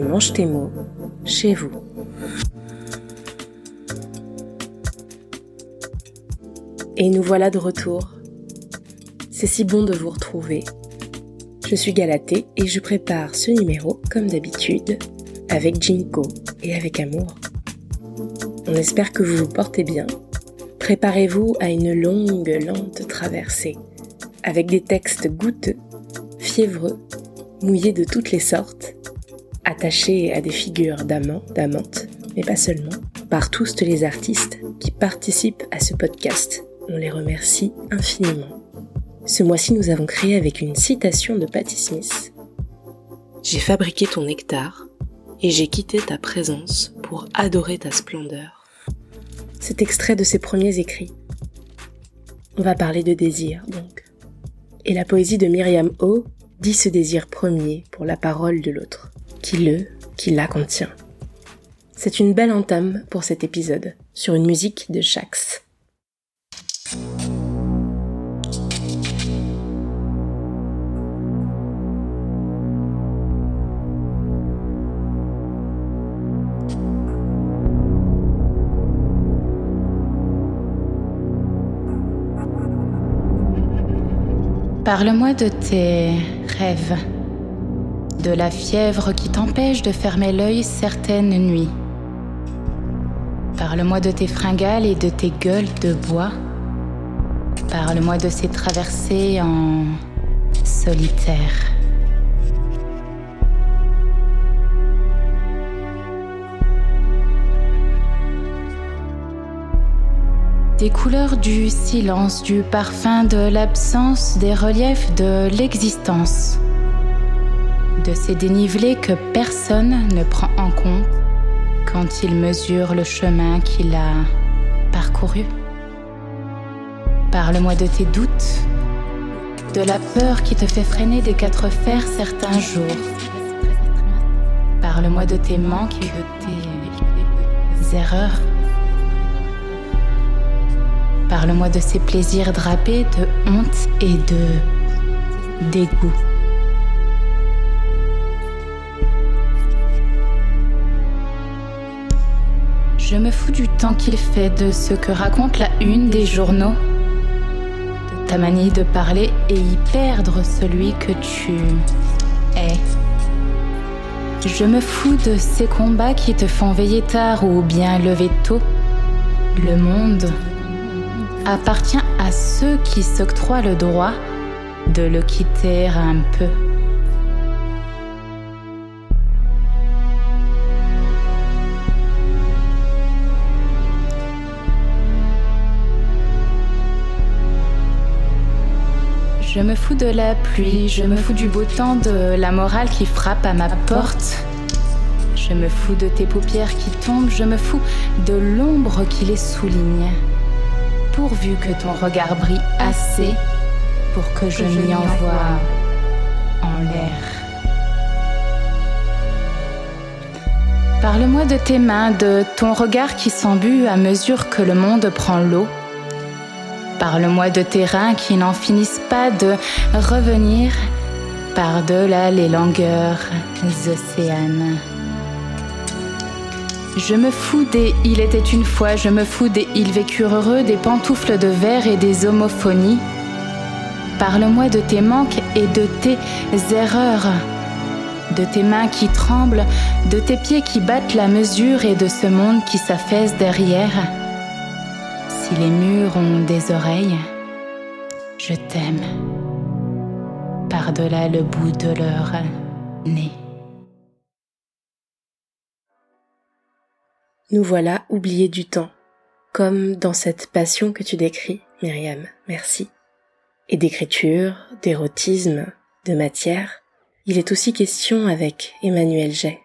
Mange tes mots chez vous. Et nous voilà de retour. C'est si bon de vous retrouver. Je suis Galatée et je prépare ce numéro, comme d'habitude, avec Jinko et avec amour. On espère que vous vous portez bien. Préparez-vous à une longue, lente traversée, avec des textes goûteux, fiévreux, mouillés de toutes les sortes, attachés à des figures d'amants, d'amantes, mais pas seulement, par tous les artistes qui participent à ce podcast. On les remercie infiniment. Ce mois-ci, nous avons créé avec une citation de Patti Smith. J'ai fabriqué ton nectar et j'ai quitté ta présence pour adorer ta splendeur. Cet extrait de ses premiers écrits. On va parler de désir, donc. Et la poésie de Myriam O dit ce désir premier pour la parole de l'autre, qui le, qui la contient. C'est une belle entame pour cet épisode, sur une musique de Shax. Parle-moi de tes rêves, de la fièvre qui t'empêche de fermer l'œil certaines nuits. Parle-moi de tes fringales et de tes gueules de bois. Parle-moi de ces traversées en solitaire. des couleurs du silence, du parfum de l'absence, des reliefs de l'existence, de ces dénivelés que personne ne prend en compte quand il mesure le chemin qu'il a parcouru. Parle-moi de tes doutes, de la peur qui te fait freiner des quatre fers certains jours. Parle-moi de tes manques et de tes erreurs. Parle-moi de ces plaisirs drapés de honte et de dégoût. Je me fous du temps qu'il fait de ce que raconte la une des journaux, de ta manie de parler et y perdre celui que tu es. Je me fous de ces combats qui te font veiller tard ou bien lever tôt. Le monde appartient à ceux qui s'octroient le droit de le quitter un peu. Je me fous de la pluie, je me fous du beau temps, de la morale qui frappe à ma porte. Je me fous de tes paupières qui tombent, je me fous de l'ombre qui les souligne pourvu que ton regard brille assez pour que, je, je m'y envoie en l'air. Parle-moi de tes mains, de ton regard qui s'embue à mesure que le monde prend l'eau. Parle-moi de tes reins qui n'en finissent pas de revenir par-delà les longueurs océanes. Je me fous des Il était une fois, je me fous des Ils vécurent heureux, des pantoufles de verre et des homophonies. Parle-moi de tes manques et de tes erreurs, de tes mains qui tremblent, de tes pieds qui battent la mesure et de ce monde qui s'affaisse derrière. Si les murs ont des oreilles, je t'aime par-delà le bout de leur nez. Nous voilà oubliés du temps, comme dans cette passion que tu décris, Myriam, merci. Et d'écriture, d'érotisme, de matière, il est aussi question avec Emmanuel Jay.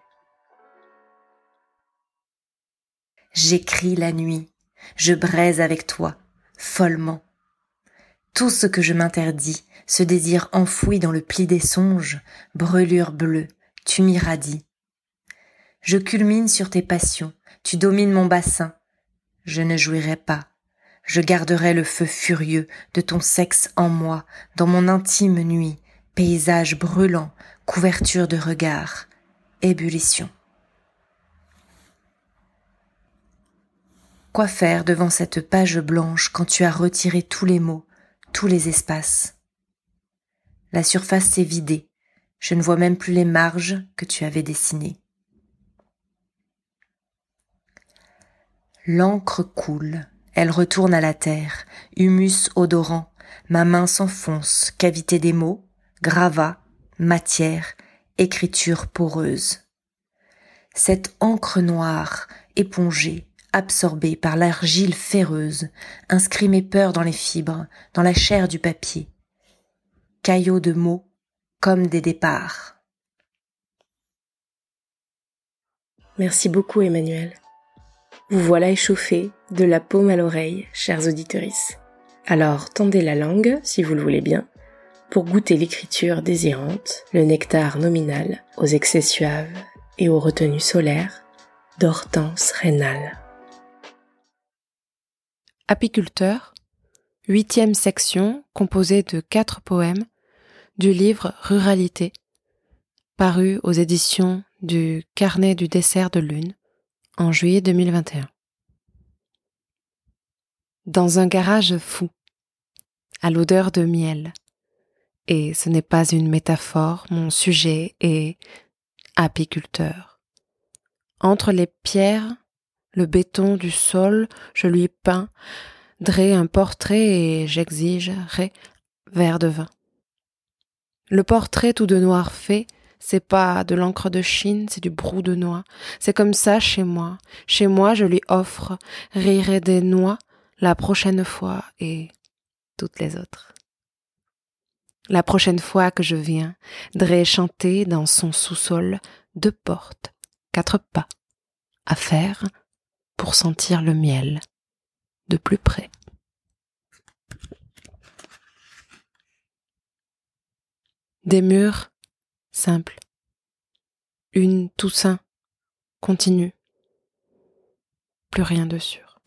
J'écris la nuit, je braise avec toi, follement. Tout ce que je m'interdis, ce désir enfoui dans le pli des songes, brûlure bleue, tu m'irradies. Je culmine sur tes passions, tu domines mon bassin. Je ne jouirai pas. Je garderai le feu furieux de ton sexe en moi, dans mon intime nuit, paysage brûlant, couverture de regards. ébullition. Quoi faire devant cette page blanche quand tu as retiré tous les mots, tous les espaces? La surface s'est vidée, je ne vois même plus les marges que tu avais dessinées. L'encre coule, elle retourne à la terre, humus odorant, ma main s'enfonce, cavité des mots, gravat, matière, écriture poreuse. Cette encre noire, épongée, absorbée par l'argile féreuse, inscrit mes peurs dans les fibres, dans la chair du papier. Caillots de mots, comme des départs. Merci beaucoup Emmanuel. Vous voilà échauffé de la paume à l'oreille, chers auditorices. Alors tendez la langue, si vous le voulez bien, pour goûter l'écriture désirante, le nectar nominal aux excès suaves et aux retenues solaires d'Hortense Rénal. Apiculteur, huitième section composée de quatre poèmes du livre Ruralité, paru aux éditions du Carnet du dessert de lune en juillet 2021. Dans un garage fou, à l'odeur de miel, et ce n'est pas une métaphore, mon sujet est apiculteur. Entre les pierres, le béton du sol, je lui peindrai un portrait et j'exigerai verre de vin. Le portrait tout de noir fait, c'est pas de l'encre de Chine, c'est du brou de noix. C'est comme ça chez moi. Chez moi, je lui offre rirai des noix la prochaine fois et toutes les autres. La prochaine fois que je viendrai chanter dans son sous-sol deux portes, quatre pas à faire pour sentir le miel de plus près. Des murs simples, une Toussaint continue, plus rien de sûr.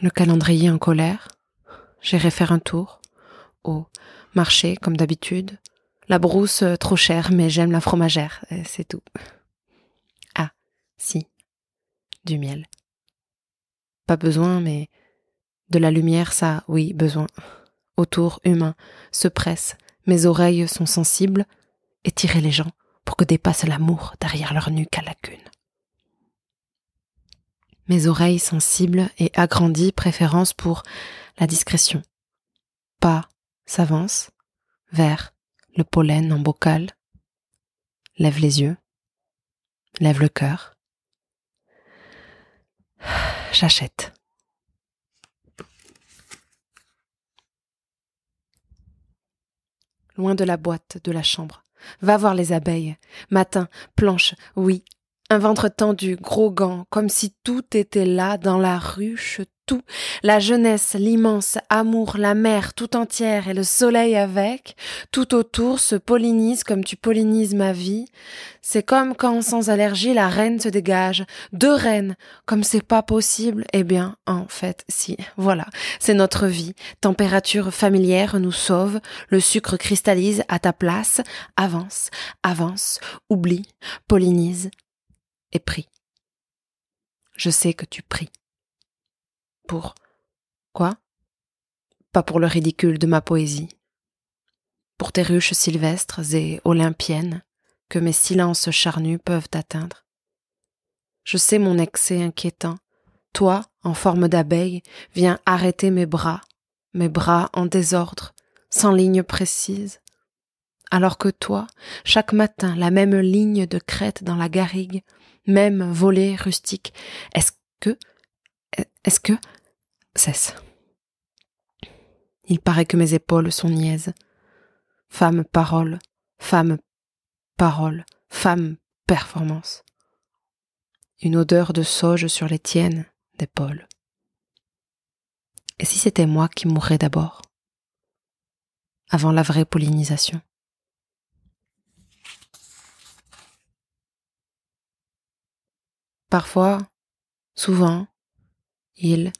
Le calendrier en colère, J'irai faire un tour au marché comme d'habitude. La brousse euh, trop chère, mais j'aime la fromagère, c'est tout. Si, du miel. Pas besoin, mais de la lumière, ça, oui, besoin. Autour, humain, se presse, mes oreilles sont sensibles, étirer les gens pour que dépasse l'amour derrière leur nuque à lacune. Mes oreilles sensibles et agrandies, préférence pour la discrétion. Pas s'avance vers le pollen en bocal, lève les yeux, lève le cœur. J'achète. Loin de la boîte, de la chambre. Va voir les abeilles. Matin, planche, oui. Un ventre tendu, gros gants, comme si tout était là dans la ruche la jeunesse, l'immense amour, la mer tout entière et le soleil avec, tout autour se pollinise comme tu pollinises ma vie. C'est comme quand sans allergie la reine se dégage, deux reines, comme c'est pas possible, eh bien, en fait, si, voilà, c'est notre vie. Température familière nous sauve, le sucre cristallise à ta place, avance, avance, oublie, pollinise et prie. Je sais que tu pries. Pour quoi? Pas pour le ridicule de ma poésie. Pour tes ruches sylvestres et olympiennes que mes silences charnus peuvent atteindre. Je sais mon excès inquiétant. Toi, en forme d'abeille, viens arrêter mes bras, mes bras en désordre, sans ligne précise. Alors que toi, chaque matin, la même ligne de crête dans la garrigue, même volée rustique. Est-ce que est-ce que... Cesse? Il paraît que mes épaules sont niaises. Femme parole, femme parole, femme performance. Une odeur de sauge sur les tiennes, d'épaules. Et si c'était moi qui mourrais d'abord? Avant la vraie pollinisation Parfois, souvent, il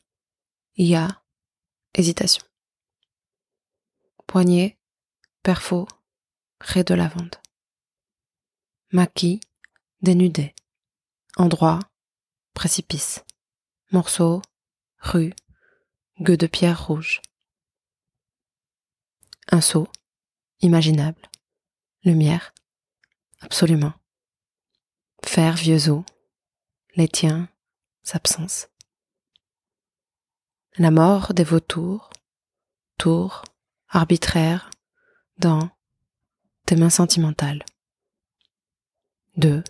y a hésitation. Poignet, perfo, raie de lavande. Maquis, dénudé. Endroit, précipice. Morceau, rue, gueux de pierre rouge. Un seau, imaginable. Lumière, absolument. Faire vieux os, les tiens, absence. La mort des vautours, tours, arbitraire, dans tes mains sentimentales. Deux,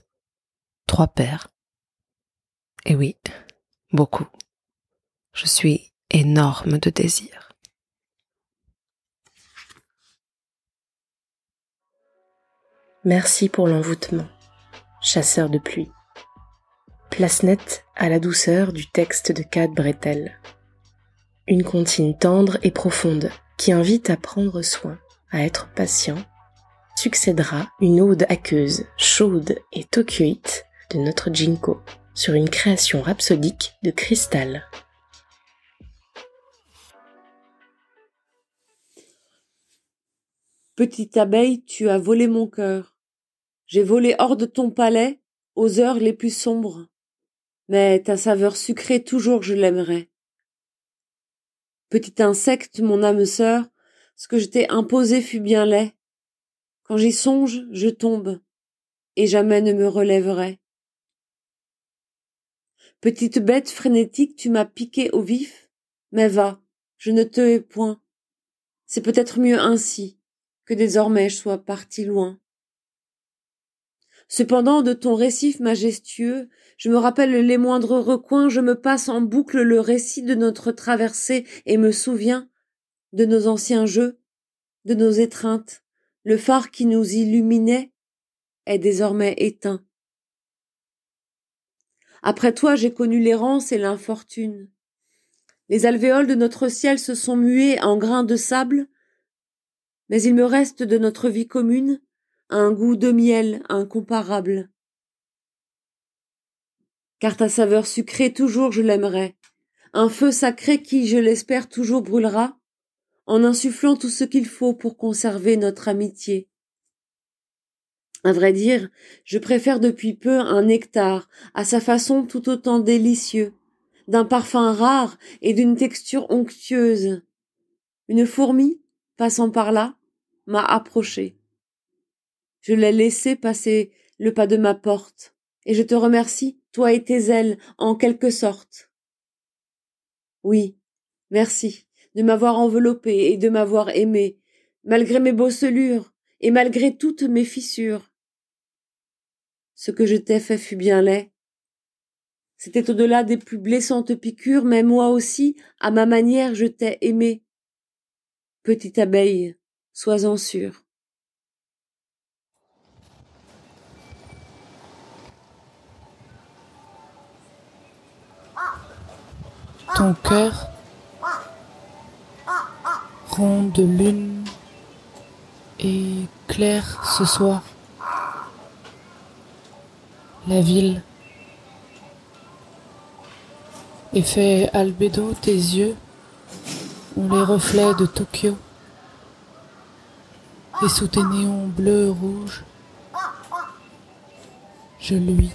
trois paires. Et oui, beaucoup. Je suis énorme de désir. Merci pour l'envoûtement, chasseur de pluie. Place nette à la douceur du texte de Cad Bretel. Une comptine tendre et profonde qui invite à prendre soin, à être patient, succédera une ode aqueuse, chaude et tokyoïte de notre Jinko sur une création rhapsodique de cristal. Petite abeille, tu as volé mon cœur. J'ai volé hors de ton palais, aux heures les plus sombres. Mais ta saveur sucrée toujours je l'aimerai. Petit insecte, mon âme sœur, ce que je t'ai imposé fut bien laid. Quand j'y songe, je tombe, et jamais ne me relèverai. Petite bête frénétique, tu m'as piqué au vif, mais va, je ne te hais point. C'est peut-être mieux ainsi, que désormais je sois parti loin. Cependant, de ton récif majestueux, je me rappelle les moindres recoins, je me passe en boucle le récit de notre traversée et me souviens de nos anciens jeux, de nos étreintes. Le phare qui nous illuminait est désormais éteint. Après toi, j'ai connu l'errance et l'infortune. Les alvéoles de notre ciel se sont muées en grains de sable, mais il me reste de notre vie commune un goût de miel incomparable. Car ta saveur sucrée toujours je l'aimerai, un feu sacré qui, je l'espère, toujours brûlera, en insufflant tout ce qu'il faut pour conserver notre amitié. À vrai dire, je préfère depuis peu un nectar, à sa façon tout autant délicieux, d'un parfum rare et d'une texture onctueuse. Une fourmi, passant par là, m'a approché. Je l'ai laissé passer le pas de ma porte, et je te remercie, toi et tes ailes, en quelque sorte. Oui, merci de m'avoir enveloppé et de m'avoir aimé, malgré mes bosselures et malgré toutes mes fissures. Ce que je t'ai fait fut bien laid. C'était au-delà des plus blessantes piqûres, mais moi aussi, à ma manière, je t'ai aimé. Petite abeille, sois-en sûre. Ton cœur, rond de lune et clair ce soir. La ville, effet albédo, tes yeux ont les reflets de Tokyo. Et sous tes néons bleus rouges, je luis.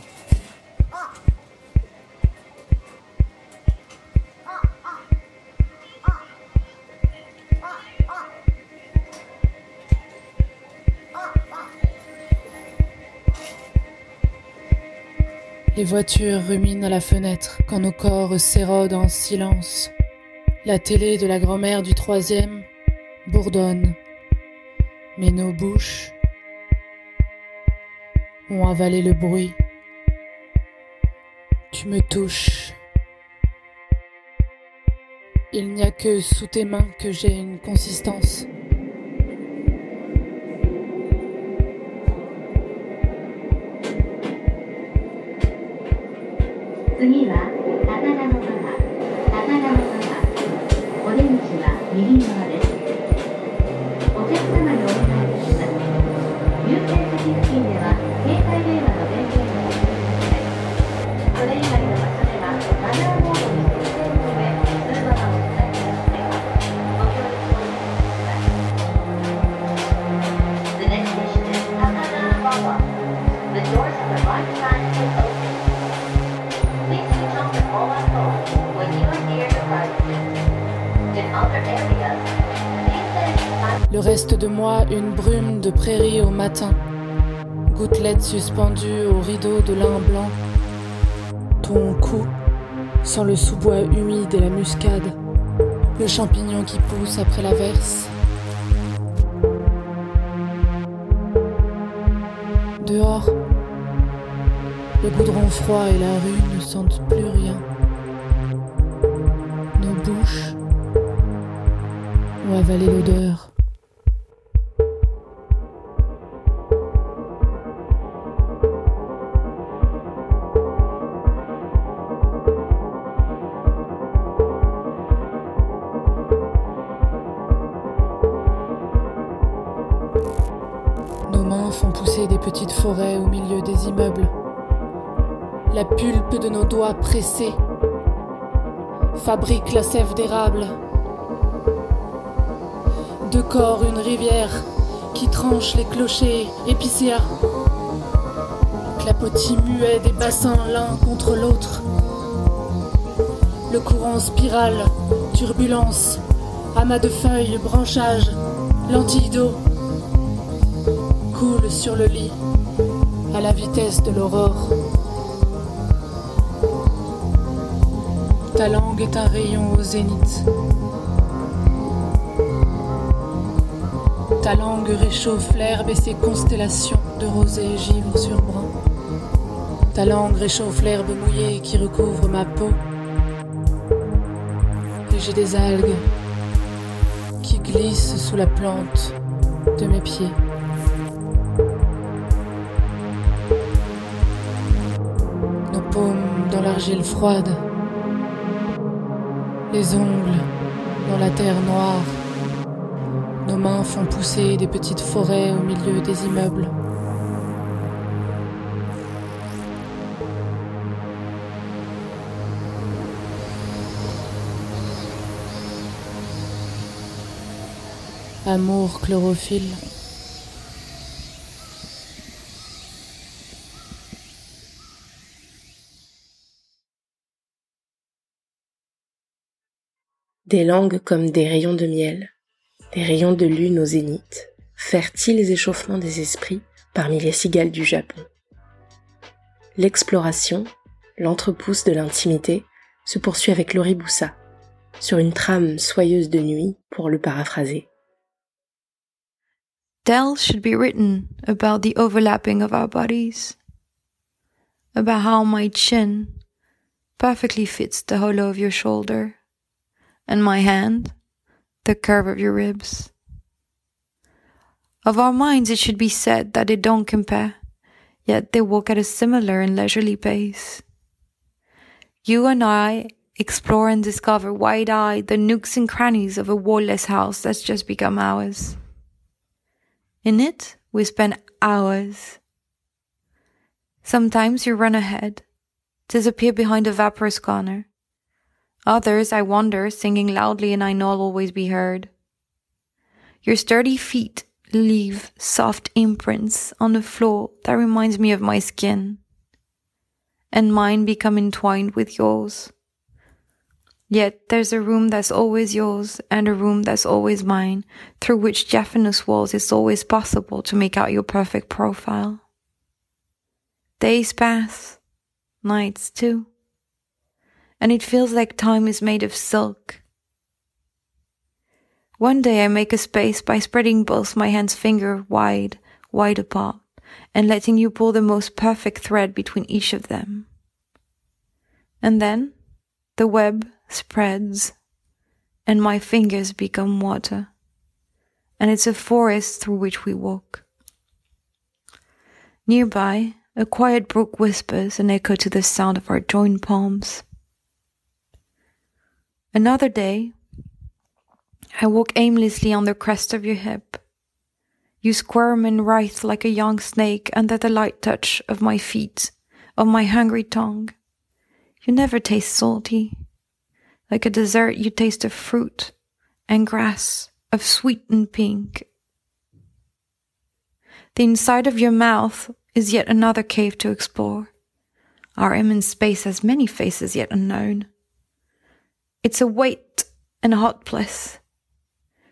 Les voitures ruminent à la fenêtre quand nos corps s'érodent en silence. La télé de la grand-mère du troisième bourdonne, mais nos bouches ont avalé le bruit. Tu me touches. Il n'y a que sous tes mains que j'ai une consistance. 次は Le reste de moi, une brume de prairie au matin. Gouttelettes suspendues au rideau de lin blanc. Ton cou, sans le sous-bois humide et la muscade. Le champignon qui pousse après la verse. Dehors, le goudron froid et la rue ne sentent plus rien. Nos bouches ont avalé l'odeur. Font pousser des petites forêts au milieu des immeubles. La pulpe de nos doigts pressés fabrique la sève d'érable. De corps une rivière qui tranche les clochers épicéas. Clapotis muet des bassins l'un contre l'autre. Le courant spirale, turbulence, amas de feuilles, branchages, lentilles d'eau coule sur le lit à la vitesse de l'aurore. Ta langue est un rayon au zénith. Ta langue réchauffe l'herbe et ses constellations de rosée givre sur brun. Ta langue réchauffe l'herbe mouillée qui recouvre ma peau. Et j'ai des algues qui glissent sous la plante de mes pieds. L'argile froide les ongles dans la terre noire. Nos mains font pousser des petites forêts au milieu des immeubles. Amour chlorophylle. Des langues comme des rayons de miel, des rayons de lune au zénith, fertiles échauffements des esprits parmi les cigales du Japon. L'exploration, l'entrepousse de l'intimité, se poursuit avec l'oriboussa, sur une trame soyeuse de nuit, pour le paraphraser. Tales should be written about the overlapping of our bodies, about how my chin perfectly fits the hollow of your shoulder, and my hand the curve of your ribs. Of our minds, it should be said that they don't compare, yet they walk at a similar and leisurely pace. You and I explore and discover wide eyed the nooks and crannies of a wall-less house that's just become ours. In it, we spend hours. Sometimes you run ahead, disappear behind a vaporous corner. Others, I wander, singing loudly, and I I'll always be heard. Your sturdy feet leave soft imprints on the floor that reminds me of my skin, and mine become entwined with yours. Yet there's a room that's always yours and a room that's always mine, through which diaphanous walls it's always possible to make out your perfect profile. Days pass, nights too, and it feels like time is made of silk. One day I make a space by spreading both my hands finger wide, wide apart, and letting you pull the most perfect thread between each of them. And then the web spreads, and my fingers become water, and it's a forest through which we walk. Nearby, a quiet brook whispers an echo to the sound of our joined palms. Another day, I walk aimlessly on the crest of your hip. You squirm and writhe like a young snake under the light touch of my feet, of my hungry tongue. You never taste salty. Like a dessert, you taste of fruit and grass, of sweet and pink. The inside of your mouth is yet another cave to explore. Our immense space has many faces yet unknown. It's a wet and hot place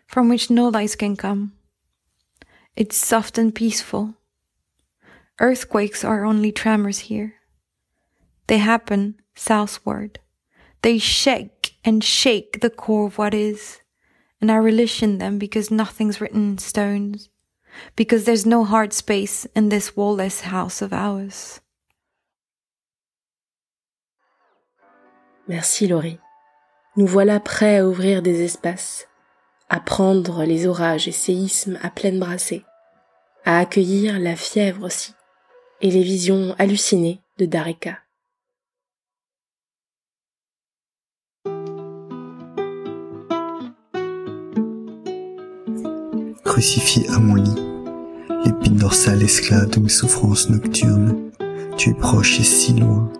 from which no lights can come. It's soft and peaceful. Earthquakes are only tremors here. They happen southward. They shake and shake the core of what is. And I relish them because nothing's written in stones. Because there's no hard space in this wall-less house of ours. Merci Laurie. Nous voilà prêts à ouvrir des espaces, à prendre les orages et séismes à pleine brassée, à accueillir la fièvre aussi, et les visions hallucinées de Dareka. Crucifié à mon lit, l'épine dorsale esclave de mes souffrances nocturnes, tu es proche et si loin,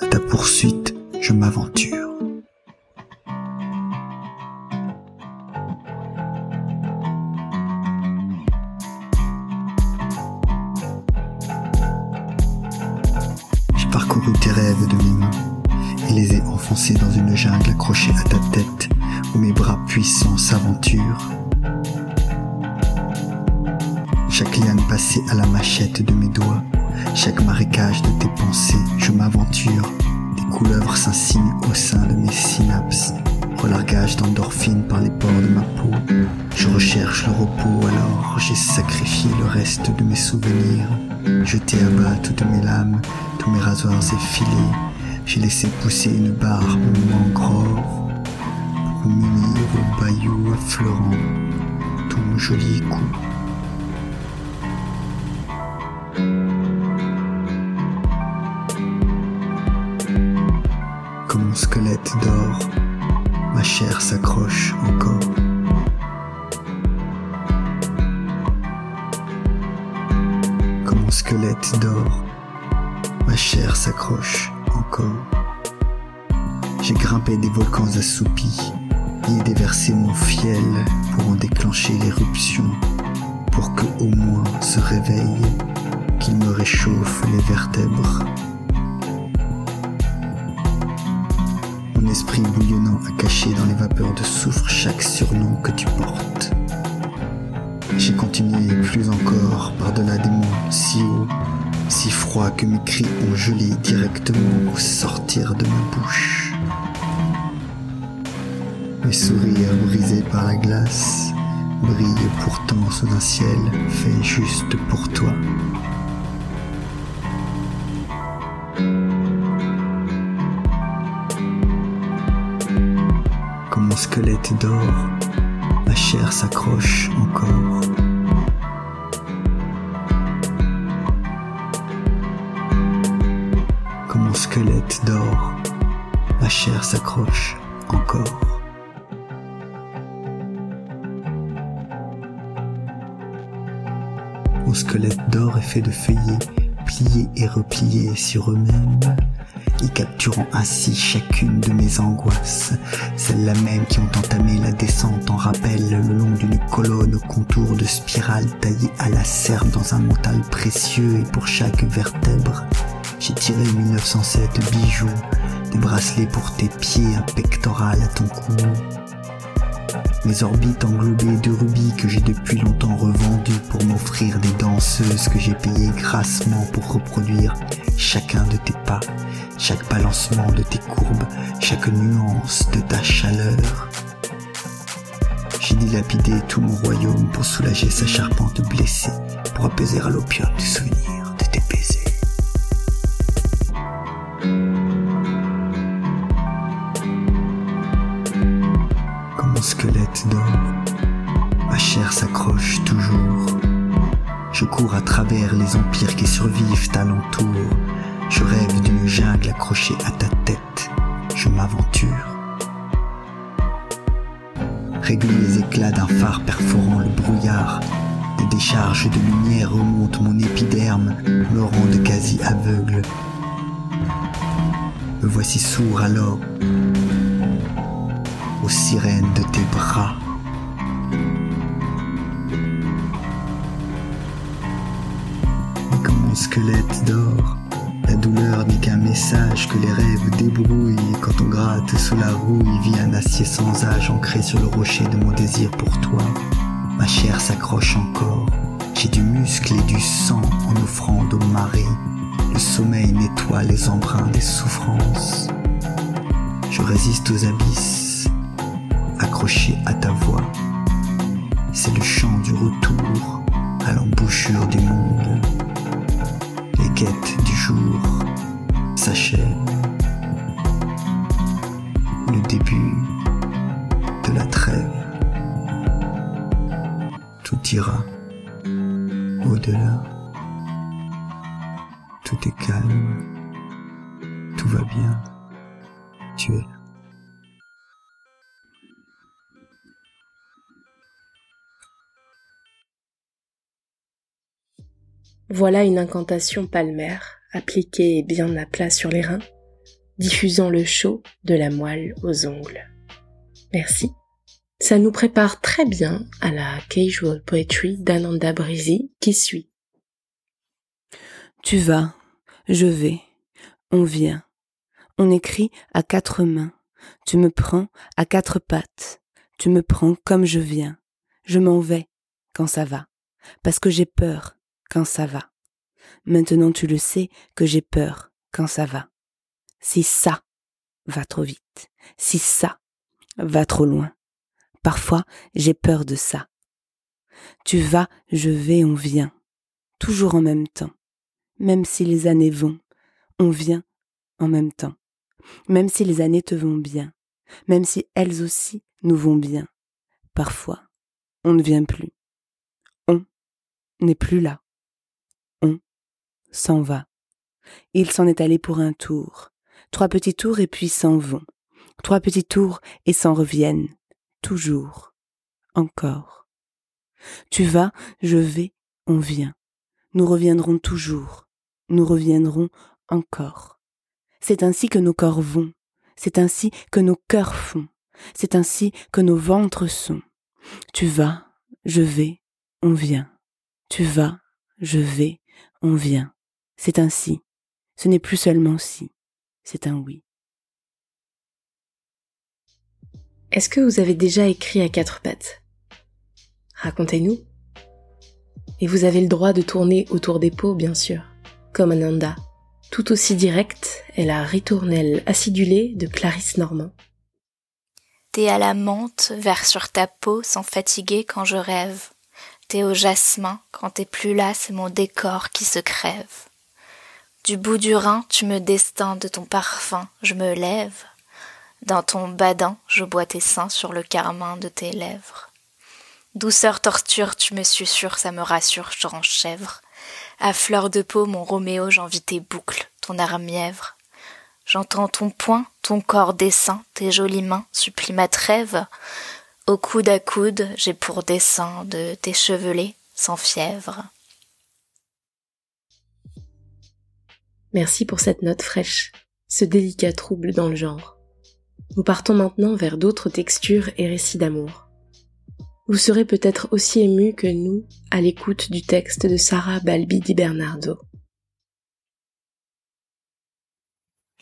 à ta poursuite je m'aventure. Parcouru tes rêves de mes mains et les ai enfoncés dans une jungle accrochée à ta tête où mes bras puissants s'aventurent. Chaque liane passée à la machette de mes doigts, chaque marécage de tes pensées, je m'aventure. Des couleuvres s'insignent au sein de mes synapses, relargage d'endorphines par les pores de ma peau. Je recherche le repos alors j'ai sacrifié le reste de mes souvenirs, jeté à bas toutes mes lames, mes rasoirs effilés. J'ai laissé pousser une barbe mangrove pour m'unir au bayou affleurant ton joli cou. Comme mon squelette dort, ma chair s'accroche encore. Comme mon squelette dort, ma chair s'accroche encore. J'ai grimpé des volcans assoupis et déversé mon fiel pour en déclencher l'éruption, pour que au moins se réveille, qu'il me réchauffe les vertèbres. Mon esprit bouillonnant a caché dans les vapeurs de soufre chaque surnom que tu portes. J'ai continué plus encore par-delà des monts si hauts, si froids que mes cris ont gelé directement au sortir de ma bouche. Mes sourires brisés par la glace brillent pourtant sous un ciel fait juste pour toi. Comme mon squelette dort, ma chair s'accroche encore. S'accroche encore. Mon squelette d'or est fait de feuillets pliés et repliés sur eux-mêmes, y capturant ainsi chacune de mes angoisses, celles-là même qui ont entamé la descente en rappel le long d'une colonne au contour de spirale taillée à la serre dans un mental précieux et pour chaque vertèbre, j'ai tiré 1907 bijoux, des bracelets pour tes pieds, un pectoral à ton cou, mes orbites englobées de rubis que j'ai depuis longtemps revendus pour m'offrir des danseuses que j'ai payées grassement pour reproduire chacun de tes pas, chaque balancement de tes courbes, chaque nuance de ta chaleur. J'ai dilapidé tout mon royaume pour soulager sa charpente blessée, pour apaiser à l'opium du souvenir ma chair s'accroche toujours. Je cours à travers les empires qui survivent alentour. Je rêve d'une jungle accrochée à ta tête. Je m'aventure. Régler les éclats d'un phare perforant le brouillard. Des décharges de lumière remontent mon épiderme, me rendent quasi aveugle. Me voici sourd alors aux de tes bras. Et comme mon squelette dort, la douleur n'est qu'un message que les rêves débrouillent. Quand on gratte sous la rouille, vit un acier sans âge ancré sur le rocher de mon désir pour toi. Ma chair s'accroche encore, J'ai du muscle et du sang en offrande au mari. Le sommeil nettoie les embruns des souffrances. Je résiste aux abysses, accroché à ta voix. C'est le chant du retour à l'embouchure du monde. Les quêtes du jour s'achèvent. Le début de la trêve. Tout ira au-delà. Tout est calme. Tout va bien. Tu es. Voilà une incantation palmaire, appliquée bien à plat sur les reins, diffusant le chaud de la moelle aux ongles. Merci. Ça nous prépare très bien à la casual poetry d'Ananda Brisi qui suit. Tu vas, je vais, on vient. On écrit à quatre mains. Tu me prends à quatre pattes. Tu me prends comme je viens. Je m'en vais quand ça va. Parce que j'ai peur quand ça va. Maintenant tu le sais que j'ai peur quand ça va. Si ça va trop vite, si ça va trop loin, parfois j'ai peur de ça. Tu vas, je vais, on vient, toujours en même temps. Même si les années vont, on vient en même temps. Même si les années te vont bien, même si elles aussi nous vont bien. Parfois, on ne vient plus. On n'est plus là s'en va. Il s'en est allé pour un tour. Trois petits tours et puis s'en vont. Trois petits tours et s'en reviennent. Toujours. Encore. Tu vas, je vais, on vient. Nous reviendrons toujours. Nous reviendrons encore. C'est ainsi que nos corps vont. C'est ainsi que nos cœurs font. C'est ainsi que nos ventres sont. Tu vas, je vais, on vient. Tu vas, je vais, on vient. C'est ainsi. Ce n'est plus seulement si, c'est un oui. Est-ce que vous avez déjà écrit à quatre pattes? Racontez-nous. Et vous avez le droit de tourner autour des pots, bien sûr, comme Ananda. Tout aussi directe est la ritournelle acidulée de Clarisse Normand. T'es à la menthe, vers sur ta peau, sans fatiguer quand je rêve. T'es au jasmin, quand t'es plus là, c'est mon décor qui se crève. Du bout du Rhin, tu me destins de ton parfum, je me lève. Dans ton badin, je bois tes seins sur le carmin de tes lèvres. Douceur torture, tu me susurres, ça me rassure, je chèvre. À fleur de peau, mon Roméo, j'envie tes boucles, ton arme mièvre. J'entends ton poing, ton corps dessin, tes jolies mains supplient ma trêve. Au coude à coude, j'ai pour dessein de t'écheveler sans fièvre. Merci pour cette note fraîche, ce délicat trouble dans le genre. Nous partons maintenant vers d'autres textures et récits d'amour. Vous serez peut-être aussi ému que nous à l'écoute du texte de Sarah Balbi di Bernardo.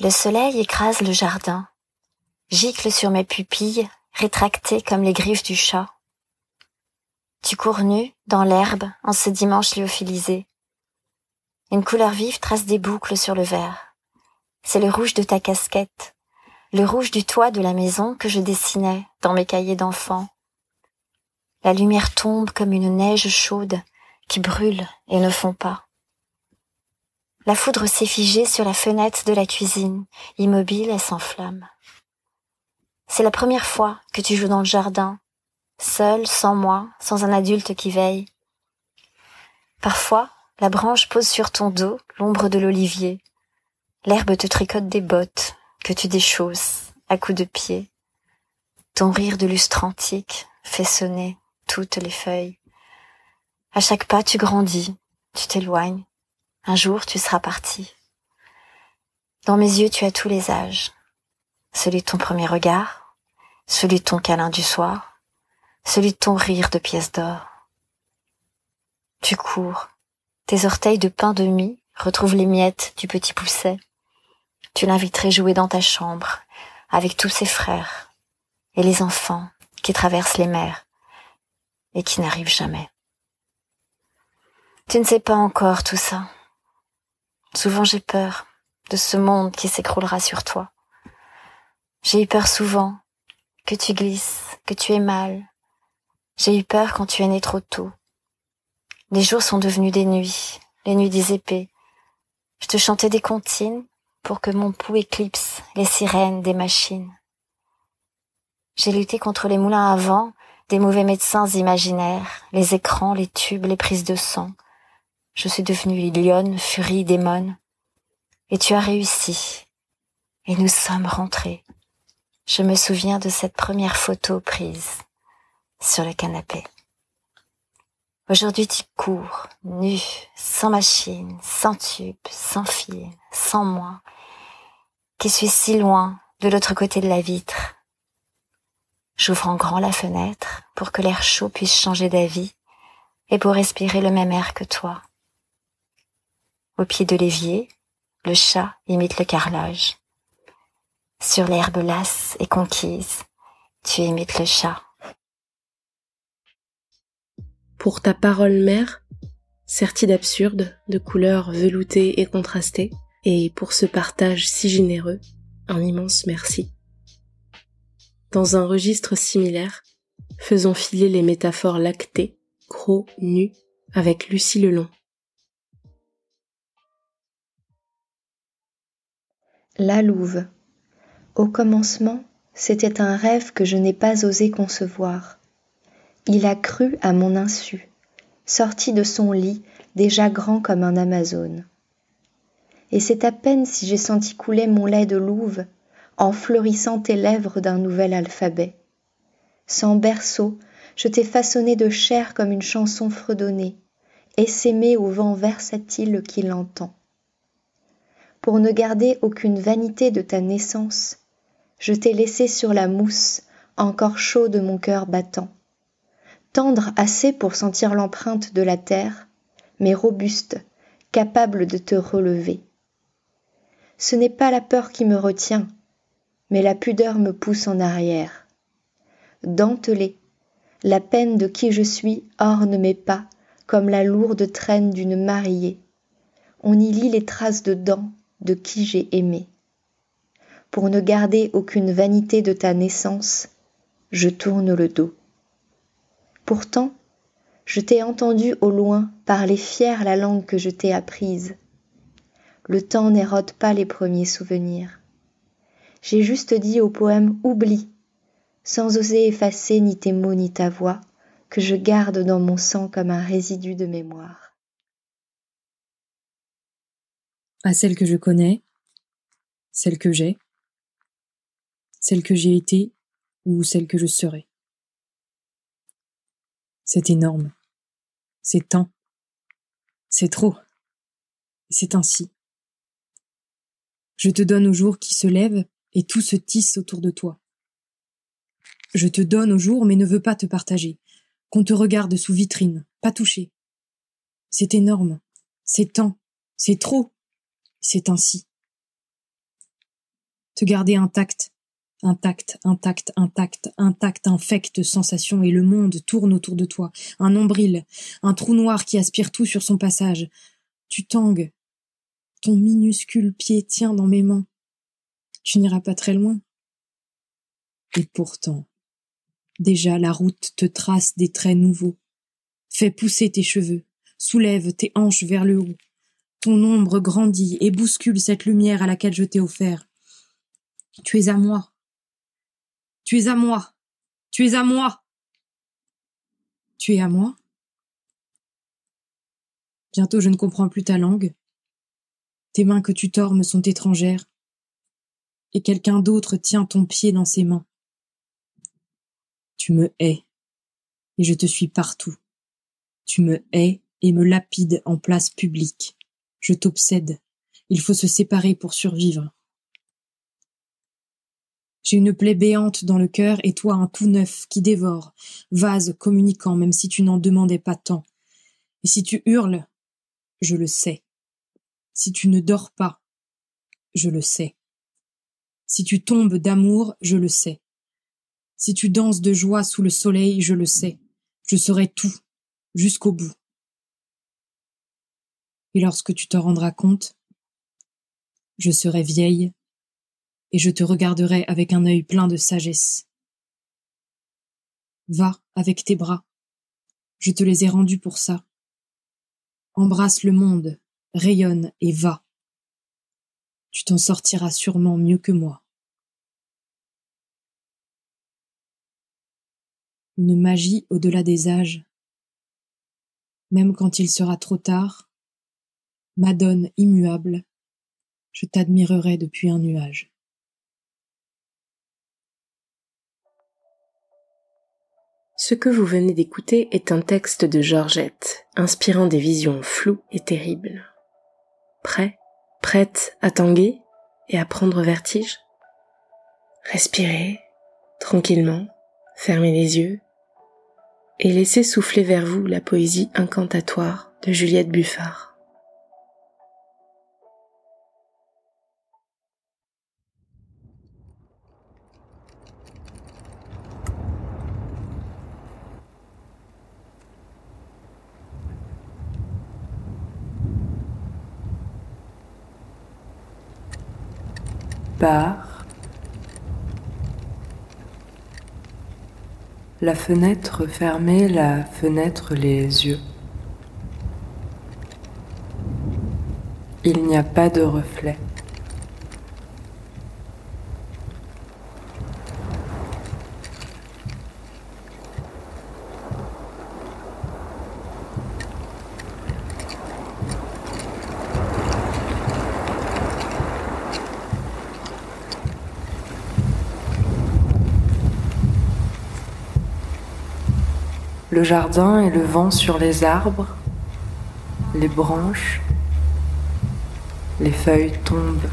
Le soleil écrase le jardin, gicle sur mes pupilles, rétractées comme les griffes du chat. Tu cours nu dans l'herbe en ce dimanche lyophilisé. Une couleur vive trace des boucles sur le verre. C'est le rouge de ta casquette, le rouge du toit de la maison que je dessinais dans mes cahiers d'enfants. La lumière tombe comme une neige chaude qui brûle et ne fond pas. La foudre s'est figée sur la fenêtre de la cuisine, immobile et sans flamme. C'est la première fois que tu joues dans le jardin, seul, sans moi, sans un adulte qui veille. Parfois, la branche pose sur ton dos l'ombre de l'olivier. L'herbe te tricote des bottes que tu déchausses à coups de pied. Ton rire de lustre antique fait sonner toutes les feuilles. À chaque pas, tu grandis, tu t'éloignes. Un jour, tu seras parti. Dans mes yeux, tu as tous les âges. Celui de ton premier regard, celui de ton câlin du soir, celui de ton rire de pièces d'or. Tu cours, tes orteils de pain de mie retrouvent les miettes du petit pousset. Tu l'inviterais jouer dans ta chambre avec tous ses frères et les enfants qui traversent les mers et qui n'arrivent jamais. Tu ne sais pas encore tout ça. Souvent j'ai peur de ce monde qui s'écroulera sur toi. J'ai eu peur souvent que tu glisses, que tu aies mal. J'ai eu peur quand tu es né trop tôt. Les jours sont devenus des nuits, les nuits des épées. Je te chantais des comptines pour que mon pouls éclipse les sirènes des machines. J'ai lutté contre les moulins à vent des mauvais médecins imaginaires, les écrans, les tubes, les prises de sang, je suis devenue lionne, furie, démon. Et tu as réussi. Et nous sommes rentrés. Je me souviens de cette première photo prise sur le canapé. Aujourd'hui tu cours, nu, sans machine, sans tube, sans fil, sans moi, qui suis si loin de l'autre côté de la vitre. J'ouvre en grand la fenêtre pour que l'air chaud puisse changer d'avis et pour respirer le même air que toi. Au pied de l'évier, le chat imite le carrelage. Sur l'herbe lasse et conquise, tu imites le chat. Pour ta parole mère, sertie d'absurde, de couleurs veloutées et contrastées, et pour ce partage si généreux, un immense merci. Dans un registre similaire, faisons filer les métaphores lactées, gros, nus, avec Lucie Lelon. La Louve. Au commencement, c'était un rêve que je n'ai pas osé concevoir. Il a cru à mon insu, sorti de son lit, déjà grand comme un Amazone. Et c'est à peine si j'ai senti couler mon lait de louve en fleurissant tes lèvres d'un nouvel alphabet. Sans berceau, je t'ai façonné de chair comme une chanson fredonnée, essaimée au vent versatile qui l'entend pour ne garder aucune vanité de ta naissance, je t'ai laissé sur la mousse, encore chaud de mon cœur battant. Tendre assez pour sentir l'empreinte de la terre, mais robuste, capable de te relever. Ce n'est pas la peur qui me retient, mais la pudeur me pousse en arrière. Dentelé, la peine de qui je suis orne mes pas comme la lourde traîne d'une mariée. On y lit les traces de dents, de qui j'ai aimé. Pour ne garder aucune vanité de ta naissance, je tourne le dos. Pourtant, je t'ai entendu au loin parler fier la langue que je t'ai apprise. Le temps n'érode pas les premiers souvenirs. J'ai juste dit au poème Oublie, sans oser effacer ni tes mots ni ta voix, que je garde dans mon sang comme un résidu de mémoire. à celle que je connais, celle que j'ai, celle que j'ai été ou celle que je serai. C'est énorme. C'est tant. C'est trop. c'est ainsi. Je te donne au jour qui se lève et tout se tisse autour de toi. Je te donne au jour mais ne veux pas te partager. Qu'on te regarde sous vitrine, pas toucher. C'est énorme. C'est tant. C'est trop. C'est ainsi. Te garder intact, intact, intact, intact, intact, infecte sensation et le monde tourne autour de toi. Un nombril, un trou noir qui aspire tout sur son passage. Tu tangues. Ton minuscule pied tient dans mes mains. Tu n'iras pas très loin. Et pourtant, déjà la route te trace des traits nouveaux. Fais pousser tes cheveux, soulève tes hanches vers le haut, ton ombre grandit et bouscule cette lumière à laquelle je t'ai offert. Tu es à moi. Tu es à moi. Tu es à moi. Tu es à moi. Bientôt je ne comprends plus ta langue. Tes mains que tu tords me sont étrangères. Et quelqu'un d'autre tient ton pied dans ses mains. Tu me hais. Et je te suis partout. Tu me hais et me lapides en place publique. Je t'obsède. Il faut se séparer pour survivre. J'ai une plaie béante dans le cœur et toi un tout neuf qui dévore, vase communiquant même si tu n'en demandais pas tant. Et si tu hurles, je le sais. Si tu ne dors pas, je le sais. Si tu tombes d'amour, je le sais. Si tu danses de joie sous le soleil, je le sais. Je saurai tout, jusqu'au bout. Et lorsque tu t'en rendras compte, je serai vieille et je te regarderai avec un œil plein de sagesse. Va avec tes bras, je te les ai rendus pour ça. Embrasse le monde, rayonne et va. Tu t'en sortiras sûrement mieux que moi. Une magie au-delà des âges. Même quand il sera trop tard, Madone immuable, je t'admirerai depuis un nuage. Ce que vous venez d'écouter est un texte de Georgette, inspirant des visions floues et terribles. Prêt, prête à tanguer et à prendre vertige? Respirez tranquillement, fermez les yeux et laissez souffler vers vous la poésie incantatoire de Juliette Buffard. La fenêtre fermée, la fenêtre les yeux. Il n'y a pas de reflet. Le jardin et le vent sur les arbres, les branches, les feuilles tombent.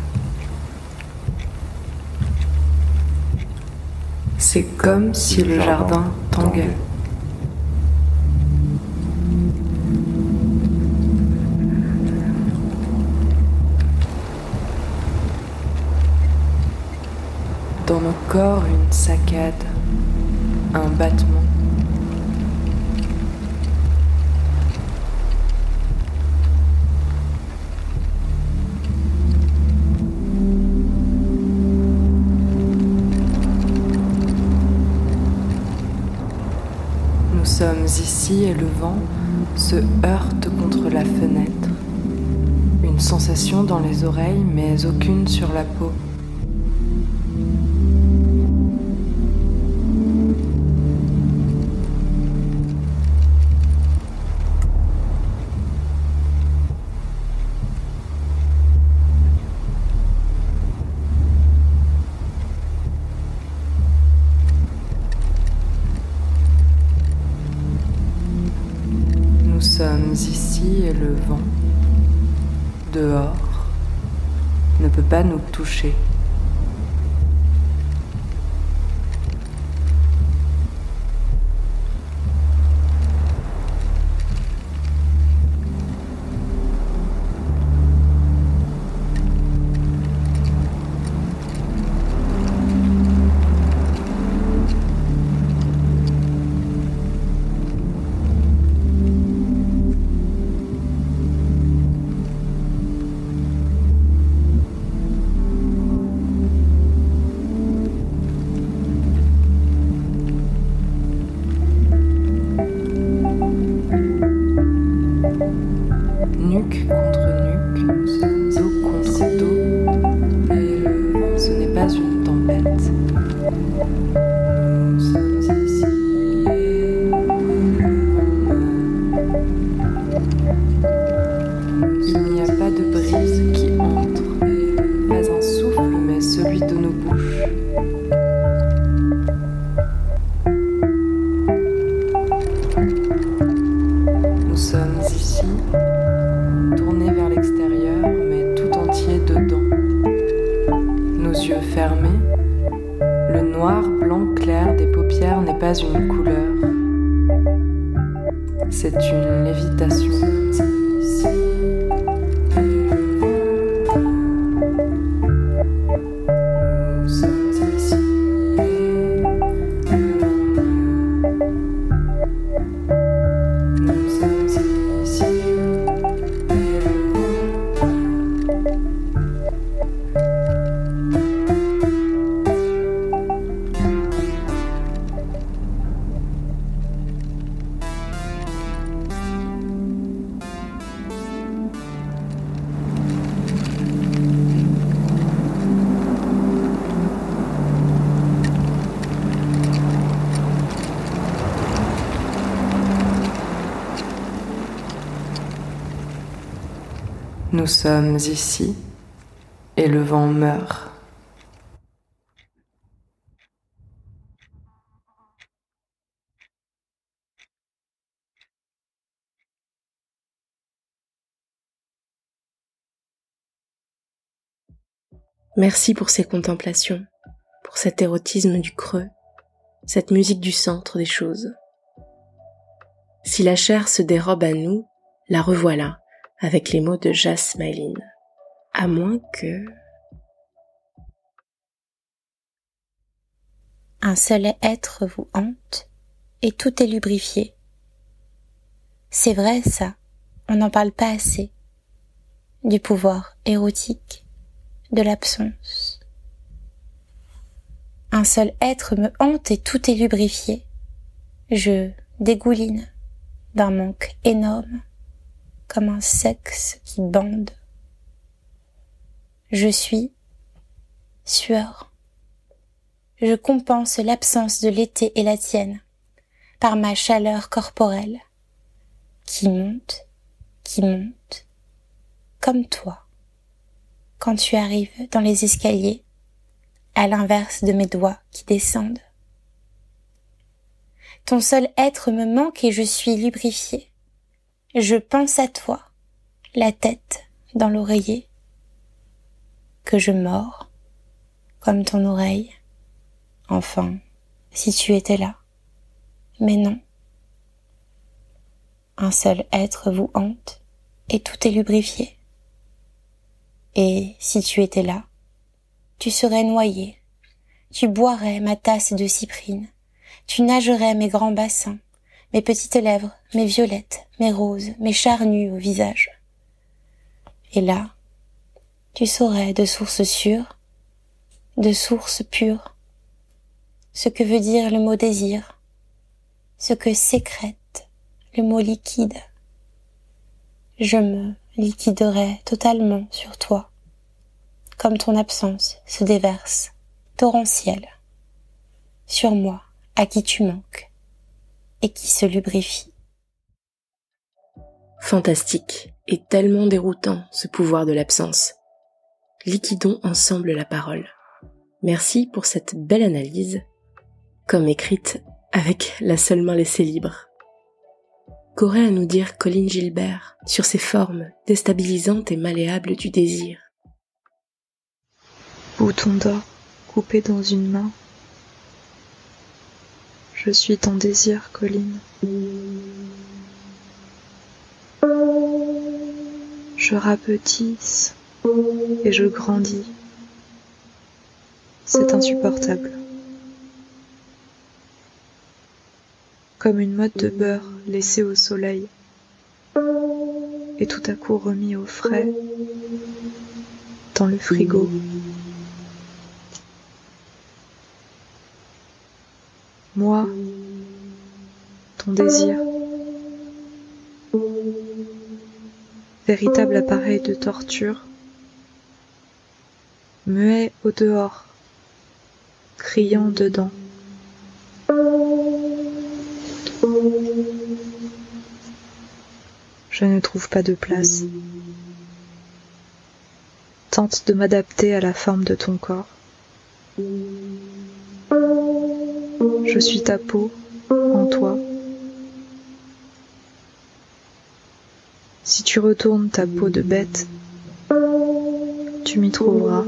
C'est comme si le jardin tanguait. Dans nos corps, une saccade, un battement. Et le vent se heurte contre la fenêtre. Une sensation dans les oreilles mais aucune sur la peau. Nous sommes ici et le vent meurt. Merci pour ces contemplations, pour cet érotisme du creux, cette musique du centre des choses. Si la chair se dérobe à nous, la revoilà avec les mots de Jasmine. À moins que... Un seul être vous hante et tout est lubrifié. C'est vrai ça, on n'en parle pas assez. Du pouvoir érotique de l'absence. Un seul être me hante et tout est lubrifié. Je dégouline d'un manque énorme, comme un sexe qui bande. Je suis sueur. Je compense l'absence de l'été et la tienne par ma chaleur corporelle qui monte, qui monte, comme toi quand tu arrives dans les escaliers, à l'inverse de mes doigts qui descendent. Ton seul être me manque et je suis lubrifiée. Je pense à toi, la tête dans l'oreiller, que je mords, comme ton oreille. Enfin, si tu étais là. Mais non. Un seul être vous hante et tout est lubrifié. Et si tu étais là, tu serais noyé, tu boirais ma tasse de cyprine, tu nagerais mes grands bassins, mes petites lèvres, mes violettes, mes roses, mes charnues au visage. Et là, tu saurais de source sûre, de source pure, ce que veut dire le mot désir, ce que sécrète le mot liquide. Je me liquiderait totalement sur toi, comme ton absence se déverse, torrentielle, sur moi, à qui tu manques, et qui se lubrifie. Fantastique et tellement déroutant ce pouvoir de l'absence. Liquidons ensemble la parole. Merci pour cette belle analyse, comme écrite avec la seule main laissée libre qu'aurait à nous dire Colin Gilbert sur ces formes déstabilisantes et malléables du désir? Bouton d'or coupé dans une main. Je suis ton désir, Colline. Je rapetisse et je grandis. C'est insupportable. comme une motte de beurre laissée au soleil, et tout à coup remis au frais dans le frigo. Moi, ton désir, véritable appareil de torture, muet au dehors, criant dedans. Je ne trouve pas de place. Tente de m'adapter à la forme de ton corps. Je suis ta peau en toi. Si tu retournes ta peau de bête, tu m'y trouveras.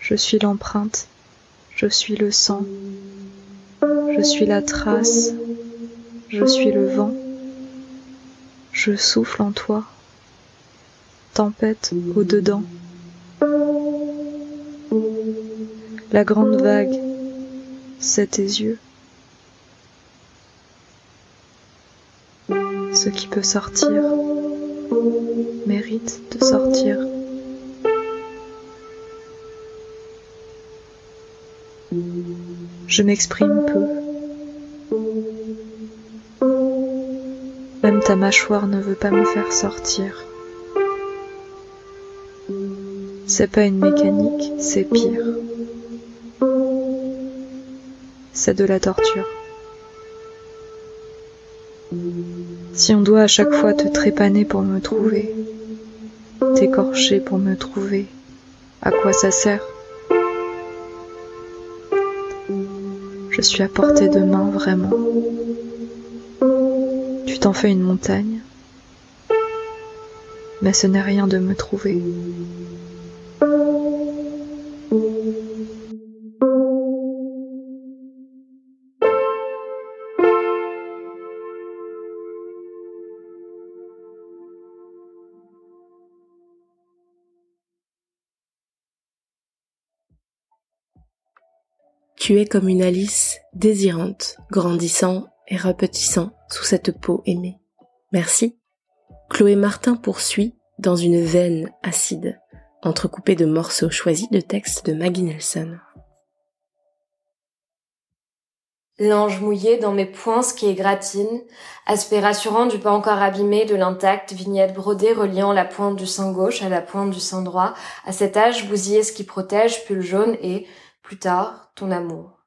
Je suis l'empreinte je suis le sang, je suis la trace, je suis le vent, je souffle en toi, tempête au-dedans. La grande vague, c'est tes yeux. Ce qui peut sortir mérite de sortir. Je m'exprime peu. Même ta mâchoire ne veut pas me faire sortir. C'est pas une mécanique, c'est pire. C'est de la torture. Si on doit à chaque fois te trépaner pour me trouver, t'écorcher pour me trouver, à quoi ça sert? Je suis à portée de main vraiment. Tu t'en fais une montagne, mais ce n'est rien de me trouver. Tu es comme une Alice désirante, grandissant et repetissant sous cette peau aimée. Merci. Chloé Martin poursuit dans une veine acide, entrecoupée de morceaux choisis de textes de Maggie Nelson. L'ange mouillé dans mes poings qui égratine, aspect rassurant du pas encore abîmé de l'intact, vignette brodée reliant la pointe du sein gauche à la pointe du sein droit, à cet âge bousillé ce qui protège, pull jaune et, plus tard, ton amour.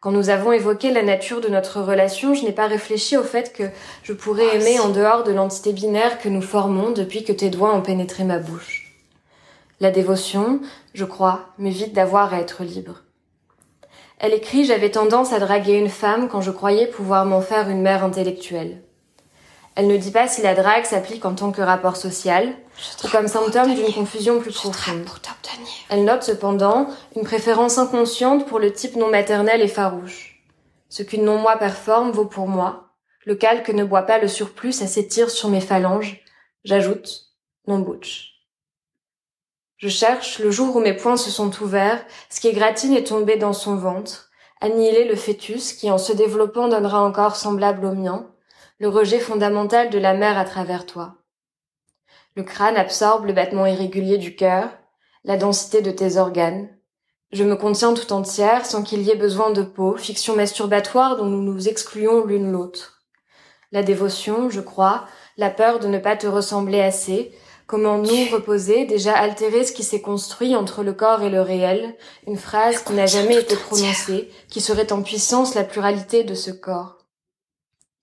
Quand nous avons évoqué la nature de notre relation, je n'ai pas réfléchi au fait que je pourrais Ah, aimer en dehors de l'entité binaire que nous formons depuis que tes doigts ont pénétré ma bouche. La dévotion, je crois, m'évite d'avoir à être libre. Elle écrit J'avais tendance à draguer une femme quand je croyais pouvoir m'en faire une mère intellectuelle. Elle ne dit pas si la drague s'applique en tant que rapport social ou comme symptôme d'une confusion plus profonde. Elle note cependant une préférence inconsciente pour le type non maternel et farouche. Ce qu'une non-moi performe vaut pour moi. Le calque ne boit pas le surplus, ça s'étire sur mes phalanges. J'ajoute non butch. Je cherche, le jour où mes poings se sont ouverts, ce qui gratine est tombé dans son ventre, annihiler le fœtus qui, en se développant, donnera un corps semblable au mien, le rejet fondamental de la mère à travers toi. Le crâne absorbe le battement irrégulier du cœur, la densité de tes organes. Je me contiens tout entière sans qu'il y ait besoin de peau, fiction masturbatoire dont nous nous excluons l'une l'autre. La dévotion, je crois, la peur de ne pas te ressembler assez, comment nous reposer, déjà altérer ce qui s'est construit entre le corps et le réel, une phrase qui n'a jamais été prononcée, qui serait en puissance la pluralité de ce corps.